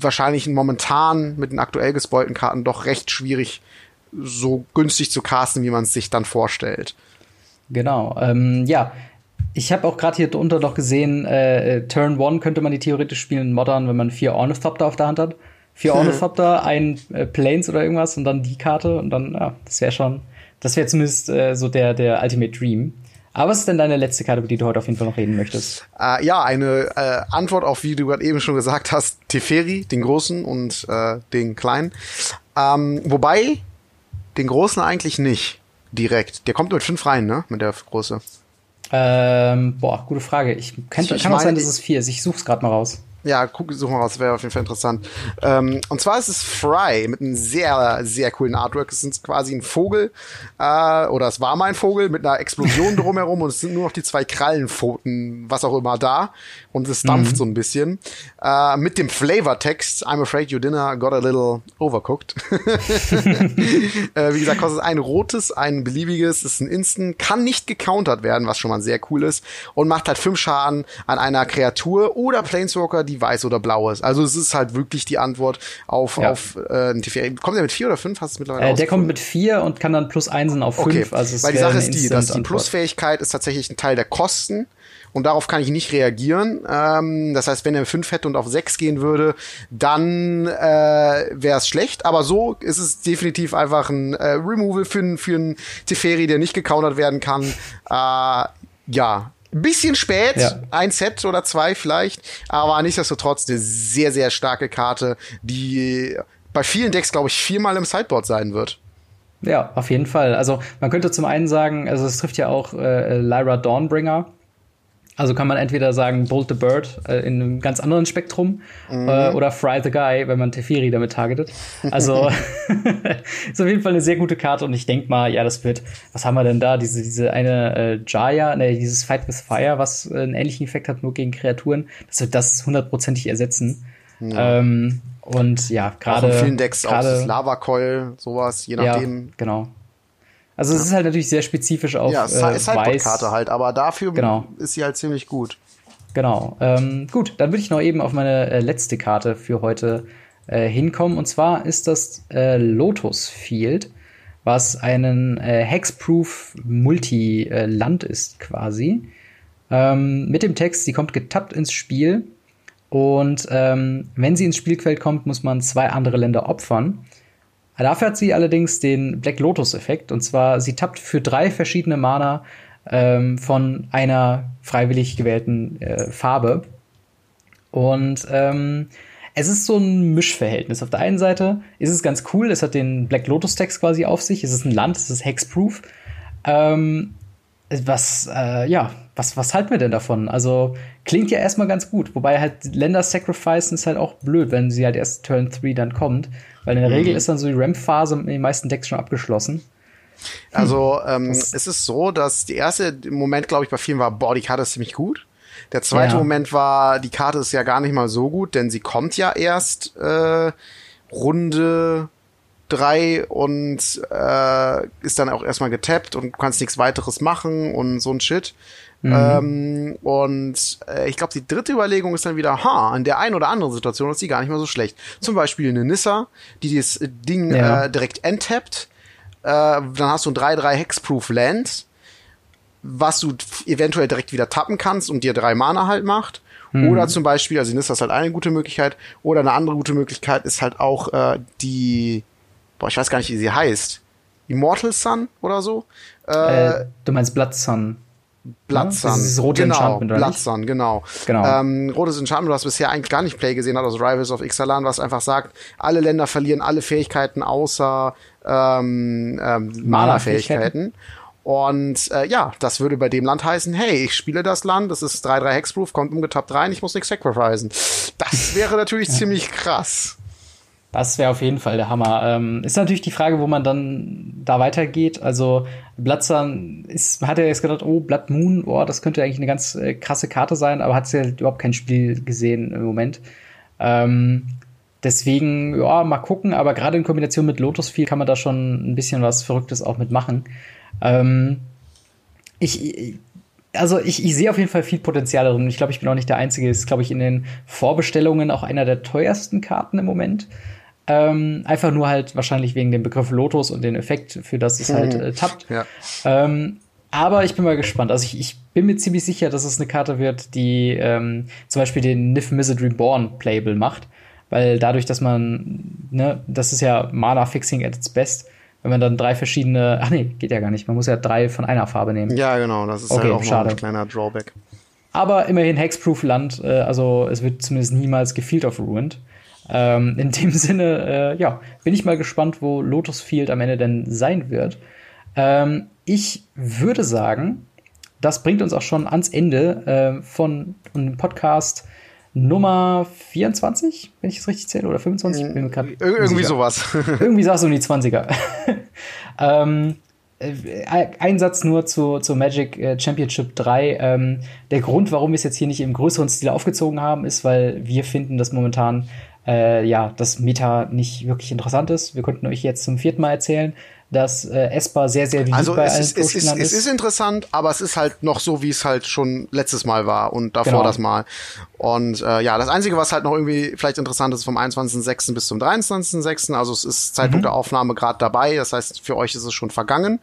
wahrscheinlich momentan mit den aktuell gespoilten Karten doch recht schwierig so günstig zu casten, wie man es sich dann vorstellt. Genau. Ähm, ja, ich habe auch gerade hier drunter noch gesehen, äh, äh Turn 1 könnte man die theoretisch spielen in Modern, wenn man vier Ornithopter auf der Hand hat. Vier Ornithopter, ein äh, Planes oder irgendwas und dann die Karte und dann, ja, das wäre schon, das wäre zumindest äh, so der, der Ultimate Dream. Aber was ist denn deine letzte Karte, über die du heute auf jeden Fall noch reden möchtest? Äh, ja, eine äh, Antwort auf, wie du gerade eben schon gesagt hast, Teferi, den großen und äh, den kleinen. Ähm, wobei den großen eigentlich nicht direkt. Der kommt mit fünf rein, ne? Mit der große. Ähm, boah, gute Frage. Ich, kann, Ich- kann auch sein, dass es vier ist. Ich such's gerade mal raus. Ja, guck, such mal raus, wäre auf jeden Fall interessant. Ähm, und zwar ist es Fry mit einem sehr, sehr coolen Artwork. Es ist quasi ein Vogel, äh, oder es war mal ein Vogel mit einer Explosion drumherum und es sind nur noch die zwei Krallenpfoten, was auch immer da. Und es dampft so ein bisschen. Äh, mit dem Flavortext, I'm afraid your dinner got a little overcooked. äh, wie gesagt, kostet ein rotes, ein beliebiges, ist ein Instant, kann nicht gecountert werden, was schon mal sehr cool ist. Und macht halt fünf Schaden an einer Kreatur oder Planeswalker, die weiß oder blau ist. Also es ist halt wirklich die Antwort auf, Ja. auf äh, ein Teferi. Kommt der mit vier oder fünf? Hast du es mittlerweile Äh, der kommt mit vier und kann dann plus einsen auf fünf. Okay, Also es weil die Sache ist die, dass die. Plusfähigkeit ist tatsächlich ein Teil der Kosten und darauf kann ich nicht reagieren. Ähm, das heißt, wenn er 5 hätte und auf 6 gehen würde, dann äh, wäre es schlecht. Aber so ist es definitiv einfach ein äh, Removal für, einen- für einen Teferi, der nicht gecountert werden kann. Äh, ja, ein bisschen spät, Ja. ein Set oder zwei vielleicht, aber nichtsdestotrotz eine sehr, sehr starke Karte, die bei vielen Decks, glaube ich, viermal im Sideboard sein wird. Ja, auf jeden Fall. Also man könnte zum einen sagen, also es trifft ja auch äh, Lyra Dawnbringer. Also kann man entweder sagen Bolt the Bird äh, in einem ganz anderen Spektrum äh, oder Fry the Guy, wenn man Teferi damit targetet. Also ist auf jeden Fall eine sehr gute Karte und ich denke mal, ja, das wird, was haben wir denn da? Diese, diese eine äh, Jaya, ne, dieses Fight with Fire, was einen ähnlichen Effekt hat, nur gegen Kreaturen, das wird das hundertprozentig ersetzen. Ähm, und ja, Auch gerade in vielen Decks auch gerade- das Lava Coil, sowas, je nachdem. ja, genau. Also es ist halt natürlich sehr spezifisch auf Ja, äh, Weiß. Karte halt, aber dafür Genau. ist sie halt ziemlich gut. Genau. Ähm, gut, dann würde ich noch eben auf meine äh, letzte Karte für heute äh, hinkommen. Und zwar ist das äh, Lotus Field, was einen äh, Hexproof Multi-Land ist quasi. Ähm, mit dem Text, sie kommt getappt ins Spiel. Und ähm, wenn sie ins Spielfeld kommt, muss man zwei andere Länder opfern. Dafür hat sie allerdings den Black Lotus-Effekt. Und zwar, sie tappt für drei verschiedene Mana ähm, von einer freiwillig gewählten äh, Farbe. Und ähm, es ist so ein Mischverhältnis. Auf der einen Seite ist es ganz cool, es hat den Black Lotus-Text quasi auf sich. Es ist ein Land, es ist Hexproof. Ähm, was, äh, ja, was, was halten wir denn davon? Also, klingt ja erstmal ganz gut. Wobei halt Länder sacrificen ist halt auch blöd, wenn sie halt erst Turn 3 dann kommt. Weil in der Regel ist dann so die Ramp-Phase in den meisten Decks schon abgeschlossen. Also ähm, es ist so, dass der erste Moment, glaube ich, bei vielen war, boah, die Karte ist ziemlich gut. Der zweite Ja. Moment war, die Karte ist ja gar nicht mal so gut, denn sie kommt ja erst äh, Runde drei und äh, ist dann auch erstmal getappt und kannst nichts weiteres machen und so ein Shit. Ähm, und äh, ich glaube, die dritte Überlegung ist dann wieder, ha, in der einen oder anderen Situation ist die gar nicht mal so schlecht. Zum Beispiel eine Nissa, die das Ding Ja. äh, direkt enttappt. Äh, dann hast du ein 3-3 Hexproof Land, was du eventuell direkt wieder tappen kannst und dir drei Mana halt macht. Oder zum Beispiel, also Nissa ist halt eine gute Möglichkeit. Oder eine andere gute Möglichkeit ist halt auch äh, die, boah, ich weiß gar nicht, wie sie heißt. Immortal Sun oder so. Äh, Äh, du meinst Blood Sun. Blood Ja, Sun. das ist dieses rote genau, Enchantment, oder Blood nicht? Genau. Genau. Ähm, rotes Enchantment, was bisher eigentlich gar nicht Play gesehen hat aus Rivals of Ixalan, was einfach sagt, alle Länder verlieren alle Fähigkeiten außer ähm, ähm, Mana-Fähigkeiten. Und äh, ja, das würde bei dem Land heißen, hey, ich spiele das Land, das ist 3-3 Hexproof, kommt umgetappt rein, ich muss nichts sacrificen. Das wäre natürlich ziemlich krass. Das wäre auf jeden Fall der Hammer. Ähm, ist natürlich die Frage, wo man dann da weitergeht. Also Sun ist, hat er jetzt gedacht, oh, Blood Moon, oh, das könnte eigentlich eine ganz äh, krasse Karte sein, aber hat ja überhaupt kein Spiel gesehen im Moment. Ähm, deswegen, ja, mal gucken, aber gerade in Kombination mit Lotus Field kann man da schon ein bisschen was Verrücktes auch mitmachen. Ähm, ich- also ich, ich sehe auf jeden Fall viel Potenzial darin. Ich glaube, ich bin auch nicht der Einzige. Ist, glaube ich, in den Vorbestellungen auch einer der teuersten Karten im Moment. Ähm, einfach nur halt wahrscheinlich wegen dem Begriff Lotus und den Effekt, für das es halt äh, tappt. Ja. Ähm, aber ich bin mal gespannt. Also ich, ich bin mir ziemlich sicher, dass es eine Karte wird, die ähm, zum Beispiel den Nif Mizzet Reborn Playable macht. Weil dadurch, dass man, ne, das ist ja Mana-Fixing at its best, wenn man dann drei verschiedene, ach nee, geht ja gar nicht, man muss ja drei von einer Farbe nehmen. Ja, genau, das ist Okay, halt auch schade. ein kleiner Drawback. Aber immerhin Hexproof Land, äh, also es wird zumindest niemals gefield of Ruined. Ähm, in dem Sinne, äh, ja, bin ich mal gespannt, wo Lotus Field am Ende denn sein wird. Ähm, ich würde sagen, das bringt uns auch schon ans Ende äh, von, von dem Podcast Nummer 24, wenn ich es richtig zähle, oder 25? Bin Ir irgendwie sicher. sowas. irgendwie sagst du um die 20er. ähm, äh, ein Satz nur zu, zu Magic äh, Championship 3. Ähm, der Grund, warum wir es jetzt hier nicht im größeren Stil aufgezogen haben, ist, weil wir finden, dass momentan äh, ja das Meta nicht wirklich interessant ist. Wir konnten euch jetzt zum vierten Mal erzählen, dass äh, Esper sehr, sehr beliebt also bei allen ist, es, ist, ist. Es ist interessant, aber es ist halt noch so, wie es halt schon letztes Mal war und davor genau. das Mal. Und äh, ja, das Einzige, was halt noch irgendwie vielleicht interessant ist, vom 21.06. bis zum 23.06., also es ist Zeitpunkt mhm. der Aufnahme gerade dabei, das heißt, für euch ist es schon vergangen.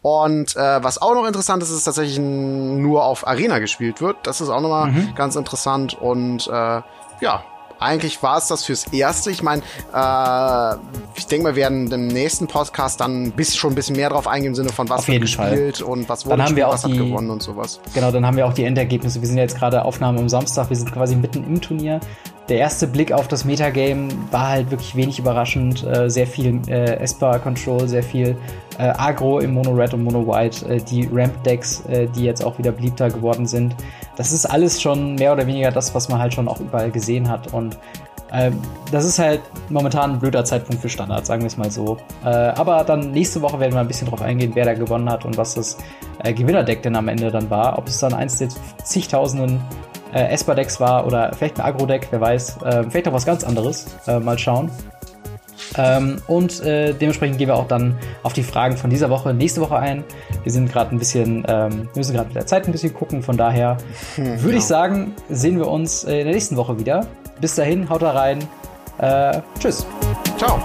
Und äh, was auch noch interessant ist, ist tatsächlich nur auf Arena gespielt wird. Das ist auch nochmal mhm. ganz interessant und äh, ja, eigentlich war es das fürs Erste. Ich meine, äh, ich denke, wir werden im nächsten Podcast dann bis, schon ein bisschen mehr drauf eingehen im Sinne von was wird gespielt Fall. und was wurde dann gespielt, was die, hat gewonnen und sowas. Genau, dann haben wir auch die Endergebnisse. Wir sind jetzt gerade Aufnahmen am Samstag, wir sind quasi mitten im Turnier. Der erste Blick auf das Metagame war halt wirklich wenig überraschend. Äh, sehr viel äh, Esper Control, sehr viel äh, Agro im Mono Red und Mono White, äh, die Ramp Decks, äh, die jetzt auch wieder beliebter geworden sind. Das ist alles schon mehr oder weniger das, was man halt schon auch überall gesehen hat. Und ähm, das ist halt momentan ein blöder Zeitpunkt für Standard, sagen wir es mal so. Äh, aber dann nächste Woche werden wir ein bisschen drauf eingehen, wer da gewonnen hat und was das äh, Gewinnerdeck denn am Ende dann war. Ob es dann eins der zigtausenden äh, Esper-Decks war oder vielleicht ein Agro-Deck, wer weiß. Äh, vielleicht auch was ganz anderes. Äh, mal schauen. Ähm, und äh, dementsprechend gehen wir auch dann auf die Fragen von dieser Woche nächste Woche ein. Wir sind gerade ein bisschen, ähm, wir müssen gerade mit der Zeit ein bisschen gucken. Von daher hm, würde ja. ich sagen, sehen wir uns äh, in der nächsten Woche wieder. Bis dahin, haut da rein. Äh, tschüss. Ciao.